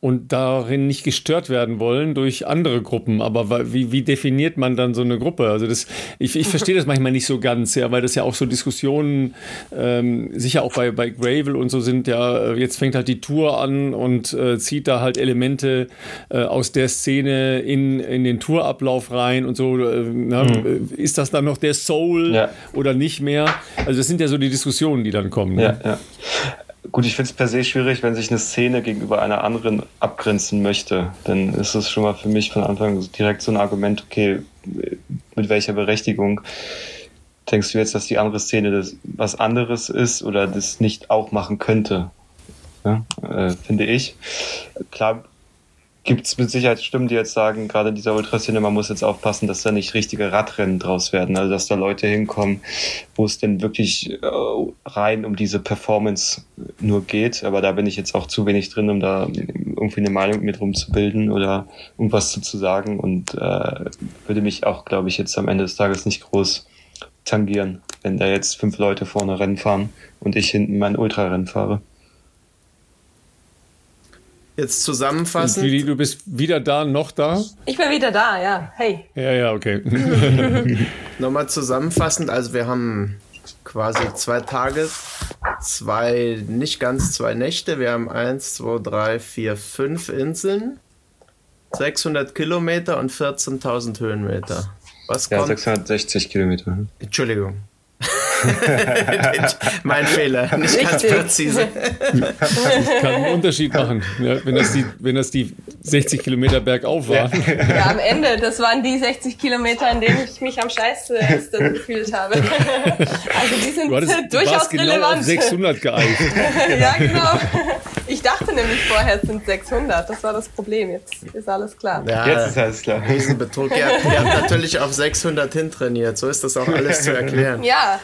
und darin nicht gestört werden wollen durch andere Gruppen. Aber wie, wie definiert man dann so eine Gruppe? Also das, ich, ich verstehe das manchmal nicht so ganz, ja, weil das ja auch so Diskussionen, ähm, sicher auch bei, bei Gravel und so sind, ja, jetzt fängt halt die Tour an und äh, zieht da halt Elemente äh, aus der Szene in, in den Tourablauf rein und so. Äh, na, mhm. Ist das dann noch der Soul ja. oder nicht mehr? Also das sind ja so die Diskussionen, die dann kommen. Ne? Ja, ja. Gut, ich finde es per se schwierig, wenn sich eine Szene gegenüber einer anderen abgrenzen möchte. Dann ist es schon mal für mich von Anfang an direkt so ein Argument, okay, mit welcher Berechtigung denkst du jetzt, dass die andere Szene das was anderes ist oder das nicht auch machen könnte? Ja, äh, finde ich. Klar gibt es mit Sicherheit Stimmen, die jetzt sagen, gerade in dieser Ultraszene, man muss jetzt aufpassen, dass da nicht richtige Radrennen draus werden. Also dass da Leute hinkommen, wo es denn wirklich äh, rein um diese Performance nur geht. Aber da bin ich jetzt auch zu wenig drin, um da irgendwie eine Meinung mit rumzubilden oder irgendwas zu, zu sagen. Und äh, würde mich auch, glaube ich, jetzt am Ende des Tages nicht groß tangieren, wenn da jetzt fünf Leute vorne Rennen fahren und ich hinten mein Ultrarennen fahre. Jetzt zusammenfassend. Lili, du bist wieder da, noch da? Ich bin wieder da, ja. Hey. Ja, ja, okay. Nochmal zusammenfassend, also wir haben quasi zwei Tage, zwei, nicht ganz zwei Nächte. Wir haben eins, zwei, drei, vier, fünf Inseln, 600 Kilometer und 14.000 Höhenmeter. Was kommt? Ja, 660 Kilometer. Entschuldigung. mein Fehler, nicht Richtig. ganz präzise. Das kann einen Unterschied machen, ja, wenn, das die, wenn das die 60 Kilometer bergauf waren. Ja, am Ende, das waren die 60 Kilometer, in denen ich mich am scheißesten gefühlt habe. Also die sind du hattest, durchaus du genau relevant. Auf 600 geeicht. ja, genau. Ich dachte nämlich vorher, es sind 600. Das war das Problem. Jetzt ist alles klar. Ja, Jetzt ist alles klar. Riesenbetrug. Ihr ihr habt natürlich auf 600 hintrainiert. So ist das auch alles zu erklären. Ja.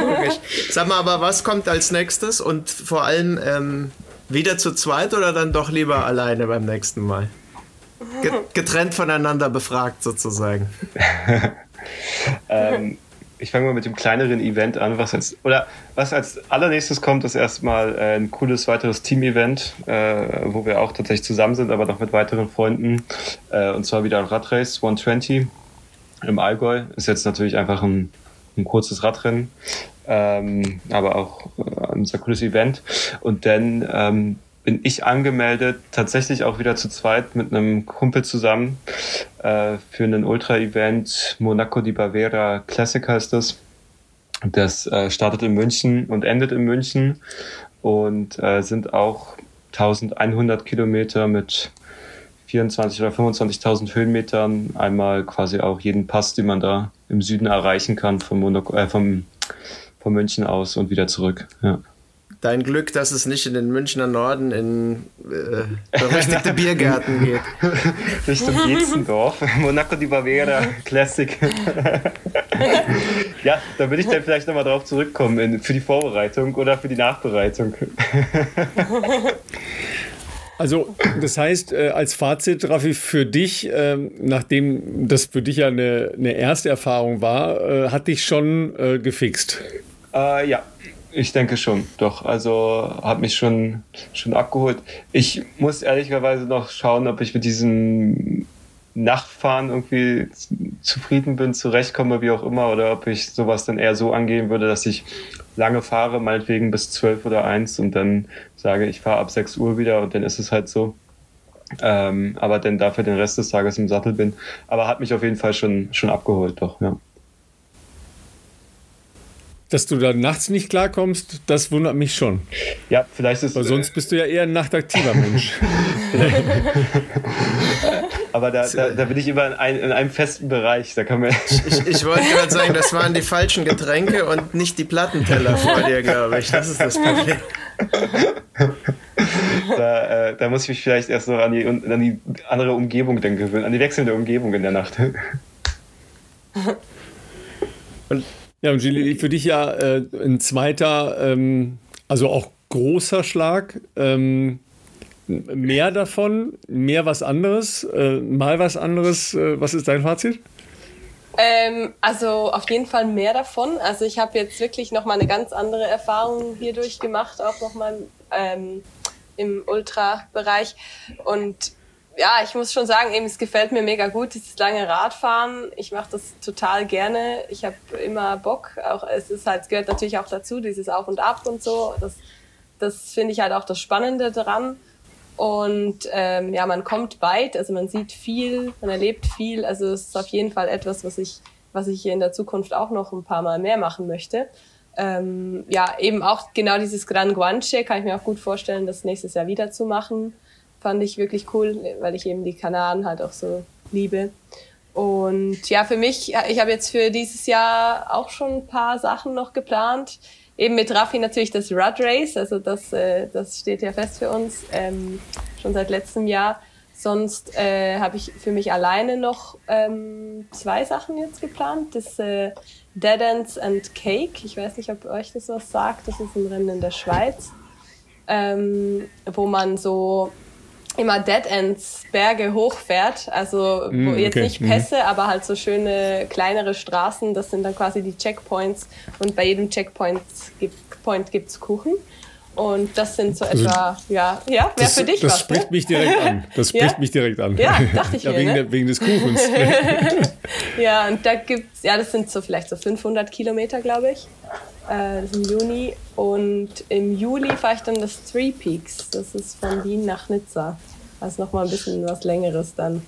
Logisch. Sag mal, aber was kommt als nächstes? Und vor allem ähm, wieder zu zweit oder dann doch lieber alleine beim nächsten Mal? Getrennt voneinander befragt sozusagen. ähm, ich fange mal mit dem kleineren Event an, was als oder was als allernächstes kommt, ist erstmal äh, ein cooles weiteres Team-Event, äh, wo wir auch tatsächlich zusammen sind, aber noch mit weiteren Freunden. Äh, und zwar wieder ein Radrace 120 im Allgäu. Ist jetzt natürlich einfach ein, ein kurzes Radrennen, ähm, aber auch äh, ein sehr cooles Event. Und dann ähm, bin ich angemeldet, tatsächlich auch wieder zu zweit mit einem Kumpel zusammen äh, für einen Ultra-Event. Monaco di Bavera Classic heißt das. Das äh, startet in München und endet in München und äh, sind auch 1100 Kilometer mit 24 oder 25.000 Höhenmetern. Einmal quasi auch jeden Pass, den man da im Süden erreichen kann von, Monaco, äh, vom, von München aus und wieder zurück. Ja. Dein Glück, dass es nicht in den Münchner Norden in äh, berüchtigte Biergärten geht. Richtung Jetzendorf, Monaco di Bavera, Classic. ja, da würde ich dann vielleicht nochmal drauf zurückkommen in, für die Vorbereitung oder für die Nachbereitung. Also, das heißt, äh, als Fazit, Raffi, für dich, äh, nachdem das für dich ja eine, eine erste Erfahrung war, äh, hat dich schon äh, gefixt? Äh, ja, ich denke schon, doch. Also hat mich schon, schon abgeholt. Ich muss ehrlicherweise noch schauen, ob ich mit diesem Nachtfahren irgendwie zufrieden bin, zurechtkomme, wie auch immer, oder ob ich sowas dann eher so angehen würde, dass ich lange fahre, meinetwegen bis zwölf oder eins und dann sage, ich fahre ab sechs Uhr wieder und dann ist es halt so. Ähm, aber dann dafür den Rest des Tages im Sattel bin. Aber hat mich auf jeden Fall schon, schon abgeholt, doch, ja. Dass du da nachts nicht klarkommst, das wundert mich schon. Ja, vielleicht ist Weil sonst bist du ja eher ein nachtaktiver Mensch. Aber da, da, da, bin ich immer in, ein, in, einem festen Bereich. Da kann man ich, ich wollte gerade sagen, das waren die falschen Getränke und nicht die Plattenteller vor dir, glaube ich. Das ist das Problem. Da, äh, da muss ich mich vielleicht erst noch an die, an die andere Umgebung dann gewöhnen, an die wechselnde Umgebung in der Nacht. Und ja, und Gilly, für dich ja äh, ein zweiter, ähm, also auch großer Schlag. Ähm, mehr davon, mehr was anderes, äh, mal was anderes. Äh, was ist dein Fazit? Ähm, also auf jeden Fall mehr davon. Also ich habe jetzt wirklich nochmal eine ganz andere Erfahrung hierdurch gemacht, auch nochmal ähm, im Ultra-Bereich. Und ja, ich muss schon sagen, eben, es gefällt mir mega gut, dieses lange Radfahren. Ich mache das total gerne. Ich habe immer Bock. Auch es ist halt, gehört natürlich auch dazu, dieses Auf und Ab und so. Das, das finde ich halt auch das Spannende daran. Und ähm, ja, man kommt weit, also man sieht viel, man erlebt viel. Also es ist auf jeden Fall etwas, was ich, was ich in der Zukunft auch noch ein paar Mal mehr machen möchte. Ähm, ja, eben auch genau dieses Gran Guanche kann ich mir auch gut vorstellen, das nächstes Jahr wieder zu machen fand ich wirklich cool, weil ich eben die Kanaren halt auch so liebe. Und ja, für mich, ich habe jetzt für dieses Jahr auch schon ein paar Sachen noch geplant. Eben mit Raffi natürlich das Rud Race, also das, äh, das steht ja fest für uns, ähm, schon seit letztem Jahr. Sonst äh, habe ich für mich alleine noch ähm, zwei Sachen jetzt geplant. Das äh, Dead Ends and Cake. Ich weiß nicht, ob euch das was sagt. Das ist ein Rennen in der Schweiz, ähm, wo man so immer Dead Ends Berge hochfährt. Also mm, jetzt okay. nicht mhm. Pässe, mm. aber halt so schöne kleinere Straßen. Das sind dann quasi die Checkpoints. Und bei jedem Checkpoint gibt gibt's Kuchen. Und das sind so also, etwa, ja, ja, wäre für dich das was. Das spricht ne? mich direkt an. Das spricht ja? mich direkt an. Ja, dachte ich ja, mir. Wegen, ne? der, wegen des Kuchens. ja, und da gibt's, ja, das sind so vielleicht so 500 Kilometer, glaube ich. Äh, das ist im Juni. Und im Juli fahre ich dann das Three Peaks. Das ist von Wien nach Nizza. Also nochmal ein bisschen was Längeres dann.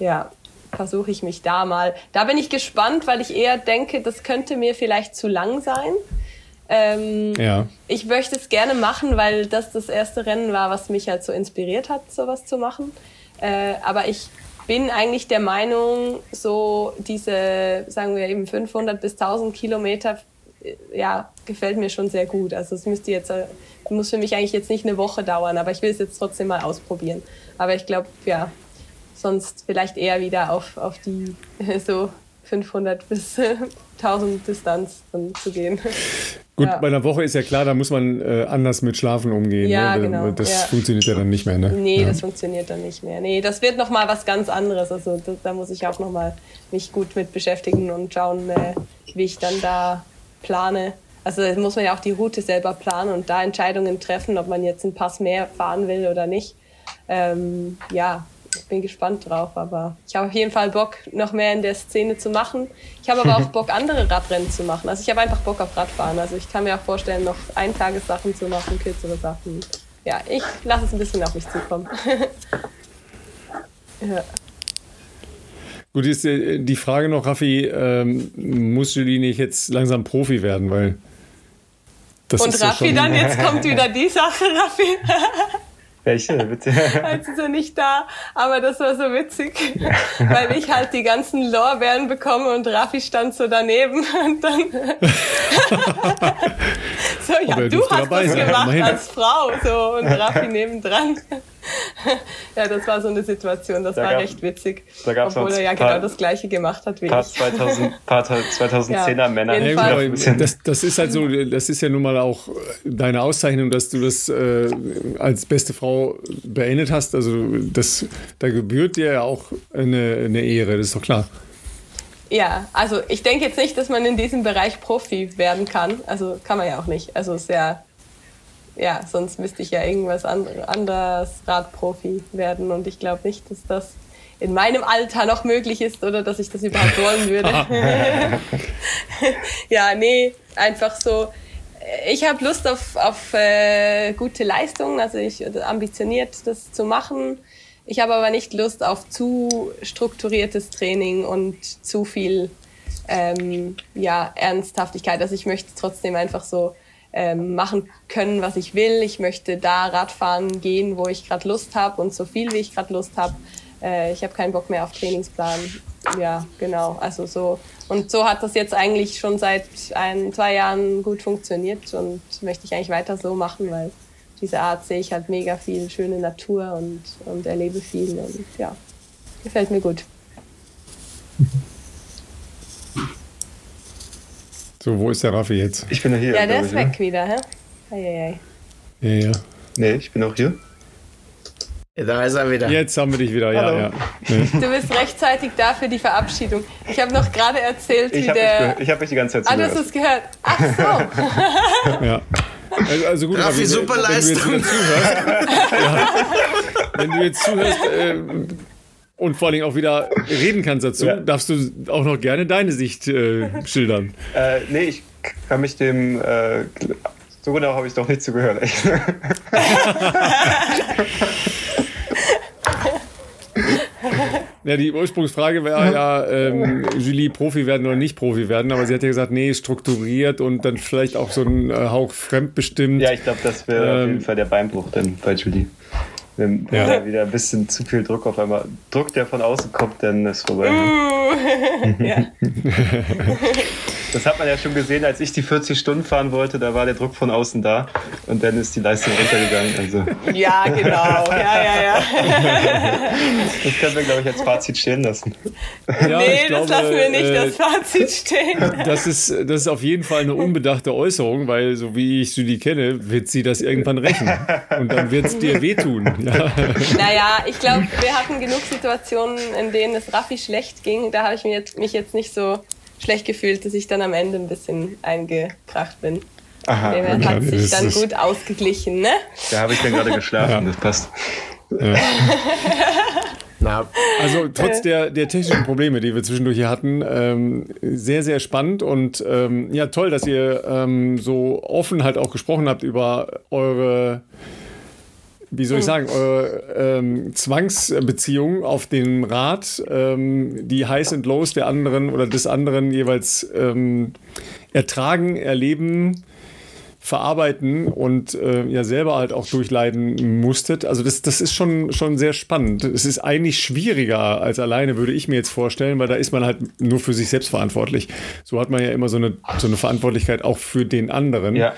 Ja, versuche ich mich da mal. Da bin ich gespannt, weil ich eher denke, das könnte mir vielleicht zu lang sein. Ähm, ja. Ich möchte es gerne machen, weil das das erste Rennen war, was mich halt so inspiriert hat, sowas zu machen. Äh, aber ich bin eigentlich der Meinung, so diese, sagen wir eben 500 bis 1000 Kilometer, äh, ja, gefällt mir schon sehr gut. Also es müsste jetzt, äh, muss für mich eigentlich jetzt nicht eine Woche dauern, aber ich will es jetzt trotzdem mal ausprobieren. Aber ich glaube, ja, sonst vielleicht eher wieder auf, auf die so 500 bis 1000 Distanz zu gehen. Gut, ja. bei einer Woche ist ja klar, da muss man äh, anders mit Schlafen umgehen. Ja, ne? genau. Das ja. funktioniert ja dann nicht mehr, ne? Nee, ja. das funktioniert dann nicht mehr. Nee, das wird nochmal was ganz anderes. Also da, da muss ich auch nochmal mich gut mit beschäftigen und schauen, äh, wie ich dann da plane. Also muss man ja auch die Route selber planen und da Entscheidungen treffen, ob man jetzt einen Pass mehr fahren will oder nicht. Ähm, ja, ich bin gespannt drauf, aber ich habe auf jeden Fall Bock, noch mehr in der Szene zu machen. Ich habe aber auch Bock, andere Radrennen zu machen. Also ich habe einfach Bock auf Radfahren. Also ich kann mir auch vorstellen, noch Eintagessachen zu machen, kürzere Sachen. Ja, ich lasse es ein bisschen auf mich zukommen. ja. Gut, ist die Frage noch, Raffi, ähm, muss Julie nicht jetzt langsam Profi werden, weil das Und Raffi ja dann, jetzt kommt wieder die Sache, Raffi. Welche, bitte? Jetzt ist er nicht da, aber das war so witzig, weil ich halt die ganzen Lorbeeren bekomme und Raffi stand so daneben und dann so, ja, du hast das gemacht als Frau, so und Raffi nebendran. ja, das war so eine Situation, das da war gab, recht witzig. Da obwohl er ja genau das Gleiche gemacht hat wie paar ich. 2000, paar 2010er ja, Männer. Ja, das, das, ist halt so, das ist ja nun mal auch deine Auszeichnung, dass du das äh, als beste Frau beendet hast. Also das, da gebührt dir ja auch eine, eine Ehre, das ist doch klar. Ja, also ich denke jetzt nicht, dass man in diesem Bereich Profi werden kann. Also kann man ja auch nicht. Also sehr ja, sonst müsste ich ja irgendwas anderes Radprofi werden und ich glaube nicht, dass das in meinem Alter noch möglich ist oder dass ich das überhaupt wollen würde. ja, nee, einfach so. Ich habe Lust auf, auf äh, gute Leistungen, also ich ambitioniert das zu machen. Ich habe aber nicht Lust auf zu strukturiertes Training und zu viel ähm, ja, Ernsthaftigkeit. Also ich möchte trotzdem einfach so ähm, machen können, was ich will. Ich möchte da Radfahren gehen, wo ich gerade Lust habe und so viel, wie ich gerade Lust habe. Äh, ich habe keinen Bock mehr auf Trainingsplan. Ja, genau. Also so. Und so hat das jetzt eigentlich schon seit ein, zwei Jahren gut funktioniert und möchte ich eigentlich weiter so machen, weil diese Art sehe ich halt mega viel schöne Natur und, und erlebe viel und ja, gefällt mir gut. So, wo ist der Raffi jetzt? Ich bin ja hier. Ja, der ist weg ne? wieder, hä? Eieiei. Ja, ja. Nee, ich bin auch hier. Da ist er wieder. Jetzt haben wir dich wieder, ja, ja. Nee. Du bist rechtzeitig da für die Verabschiedung. Ich habe noch gerade erzählt, ich wie der. Ich habe mich die ganze Zeit zugehört. Ah, du hast es gehört. Ach so. ja. Also, also gut, Raffi, super Leistung. Wenn du jetzt, ja, wenn du jetzt zuhörst, äh, und vor allem auch wieder reden kannst dazu, ja. darfst du auch noch gerne deine Sicht äh, schildern. Äh, nee, ich kann mich dem. Äh, so genau habe ich doch nicht zugehört. Ja, die Ursprungsfrage wäre ja, ähm, Julie Profi werden oder nicht Profi werden, aber sie hat ja gesagt, nee, strukturiert und dann vielleicht auch so ein äh, Hauch fremdbestimmt. Ja, ich glaube, das wäre ähm, auf jeden Fall der Beinbruch dann bei Julie. Wenn ja. wieder ein bisschen zu viel Druck auf einmal, Druck, der von außen kommt, dann ist vorbei. Ne? ja. Das hat man ja schon gesehen, als ich die 40 Stunden fahren wollte, da war der Druck von außen da und dann ist die Leistung runtergegangen. Also. Ja, genau. Ja, ja, ja. Das können wir, glaube ich, als Fazit stehen lassen. Ja, nee, das glaube, lassen wir nicht äh, das Fazit stehen. Das ist, das ist auf jeden Fall eine unbedachte Äußerung, weil so wie ich Julie kenne, wird sie das irgendwann rächen. Und dann wird es dir wehtun. Ja. Naja, ich glaube, wir hatten genug Situationen, in denen es Raffi schlecht ging. Da habe ich mich jetzt, mich jetzt nicht so schlecht gefühlt, dass ich dann am Ende ein bisschen eingekracht bin. Aha, Dem hat sich dann gut ausgeglichen, ne? Da habe ich dann gerade geschlafen, ja. das passt. Ja. Also trotz der, der technischen Probleme, die wir zwischendurch hier hatten, ähm, sehr, sehr spannend und ähm, ja, toll, dass ihr ähm, so offen halt auch gesprochen habt über eure wie soll ich hm. sagen, eure ähm, Zwangsbeziehung auf dem Rad, ähm, die Highs und Lows der anderen oder des anderen jeweils ähm, ertragen, erleben verarbeiten und äh, ja selber halt auch durchleiden musstet. Also das, das ist schon, schon sehr spannend. Es ist eigentlich schwieriger als alleine, würde ich mir jetzt vorstellen, weil da ist man halt nur für sich selbst verantwortlich. So hat man ja immer so eine, so eine Verantwortlichkeit auch für den anderen. Ja.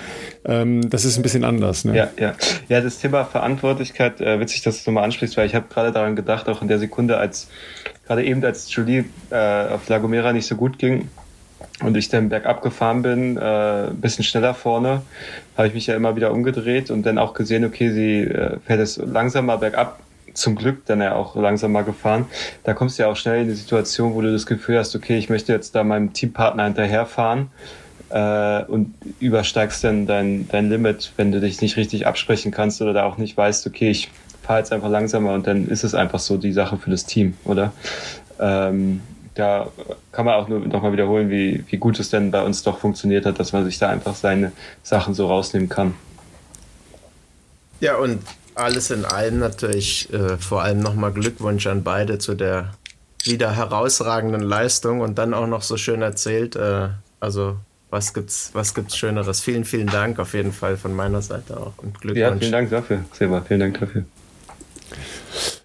Ähm, das ist ein bisschen anders. Ne? Ja, ja. ja, das Thema Verantwortlichkeit, äh, witzig, dass du nochmal ansprichst, weil ich habe gerade daran gedacht, auch in der Sekunde, als gerade eben, als Julie äh, auf Lagomera nicht so gut ging, und ich dann bergab gefahren bin, äh, bisschen schneller vorne, habe ich mich ja immer wieder umgedreht und dann auch gesehen, okay, sie äh, fährt es langsamer bergab, zum Glück dann ja auch langsamer gefahren. Da kommst du ja auch schnell in die Situation, wo du das Gefühl hast, okay, ich möchte jetzt da meinem Teampartner hinterherfahren äh, und übersteigst dann dein, dein Limit, wenn du dich nicht richtig absprechen kannst oder da auch nicht weißt, okay, ich fahre jetzt einfach langsamer und dann ist es einfach so die Sache für das Team, oder? Ähm, da kann man auch nur nochmal wiederholen, wie, wie gut es denn bei uns doch funktioniert hat, dass man sich da einfach seine Sachen so rausnehmen kann. Ja, und alles in allem natürlich äh, vor allem nochmal Glückwunsch an beide zu der wieder herausragenden Leistung und dann auch noch so schön erzählt. Äh, also was gibt's, was gibt's Schöneres? Vielen, vielen Dank auf jeden Fall von meiner Seite auch und Glückwunsch. Ja, vielen Dank dafür, Seba, vielen Dank dafür.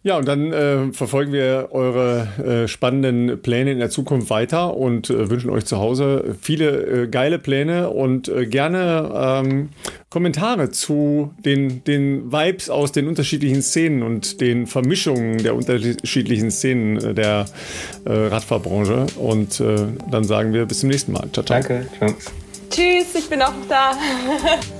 Ja, und dann äh, verfolgen wir eure äh, spannenden Pläne in der Zukunft weiter und äh, wünschen euch zu Hause viele äh, geile Pläne und äh, gerne ähm, Kommentare zu den, den Vibes aus den unterschiedlichen Szenen und den Vermischungen der unterschiedlichen Szenen äh, der Radfahrbranche. Und dann sagen wir bis zum nächsten Mal. Ciao, ciao. Danke. Ciao. Tschüss, ich bin auch da.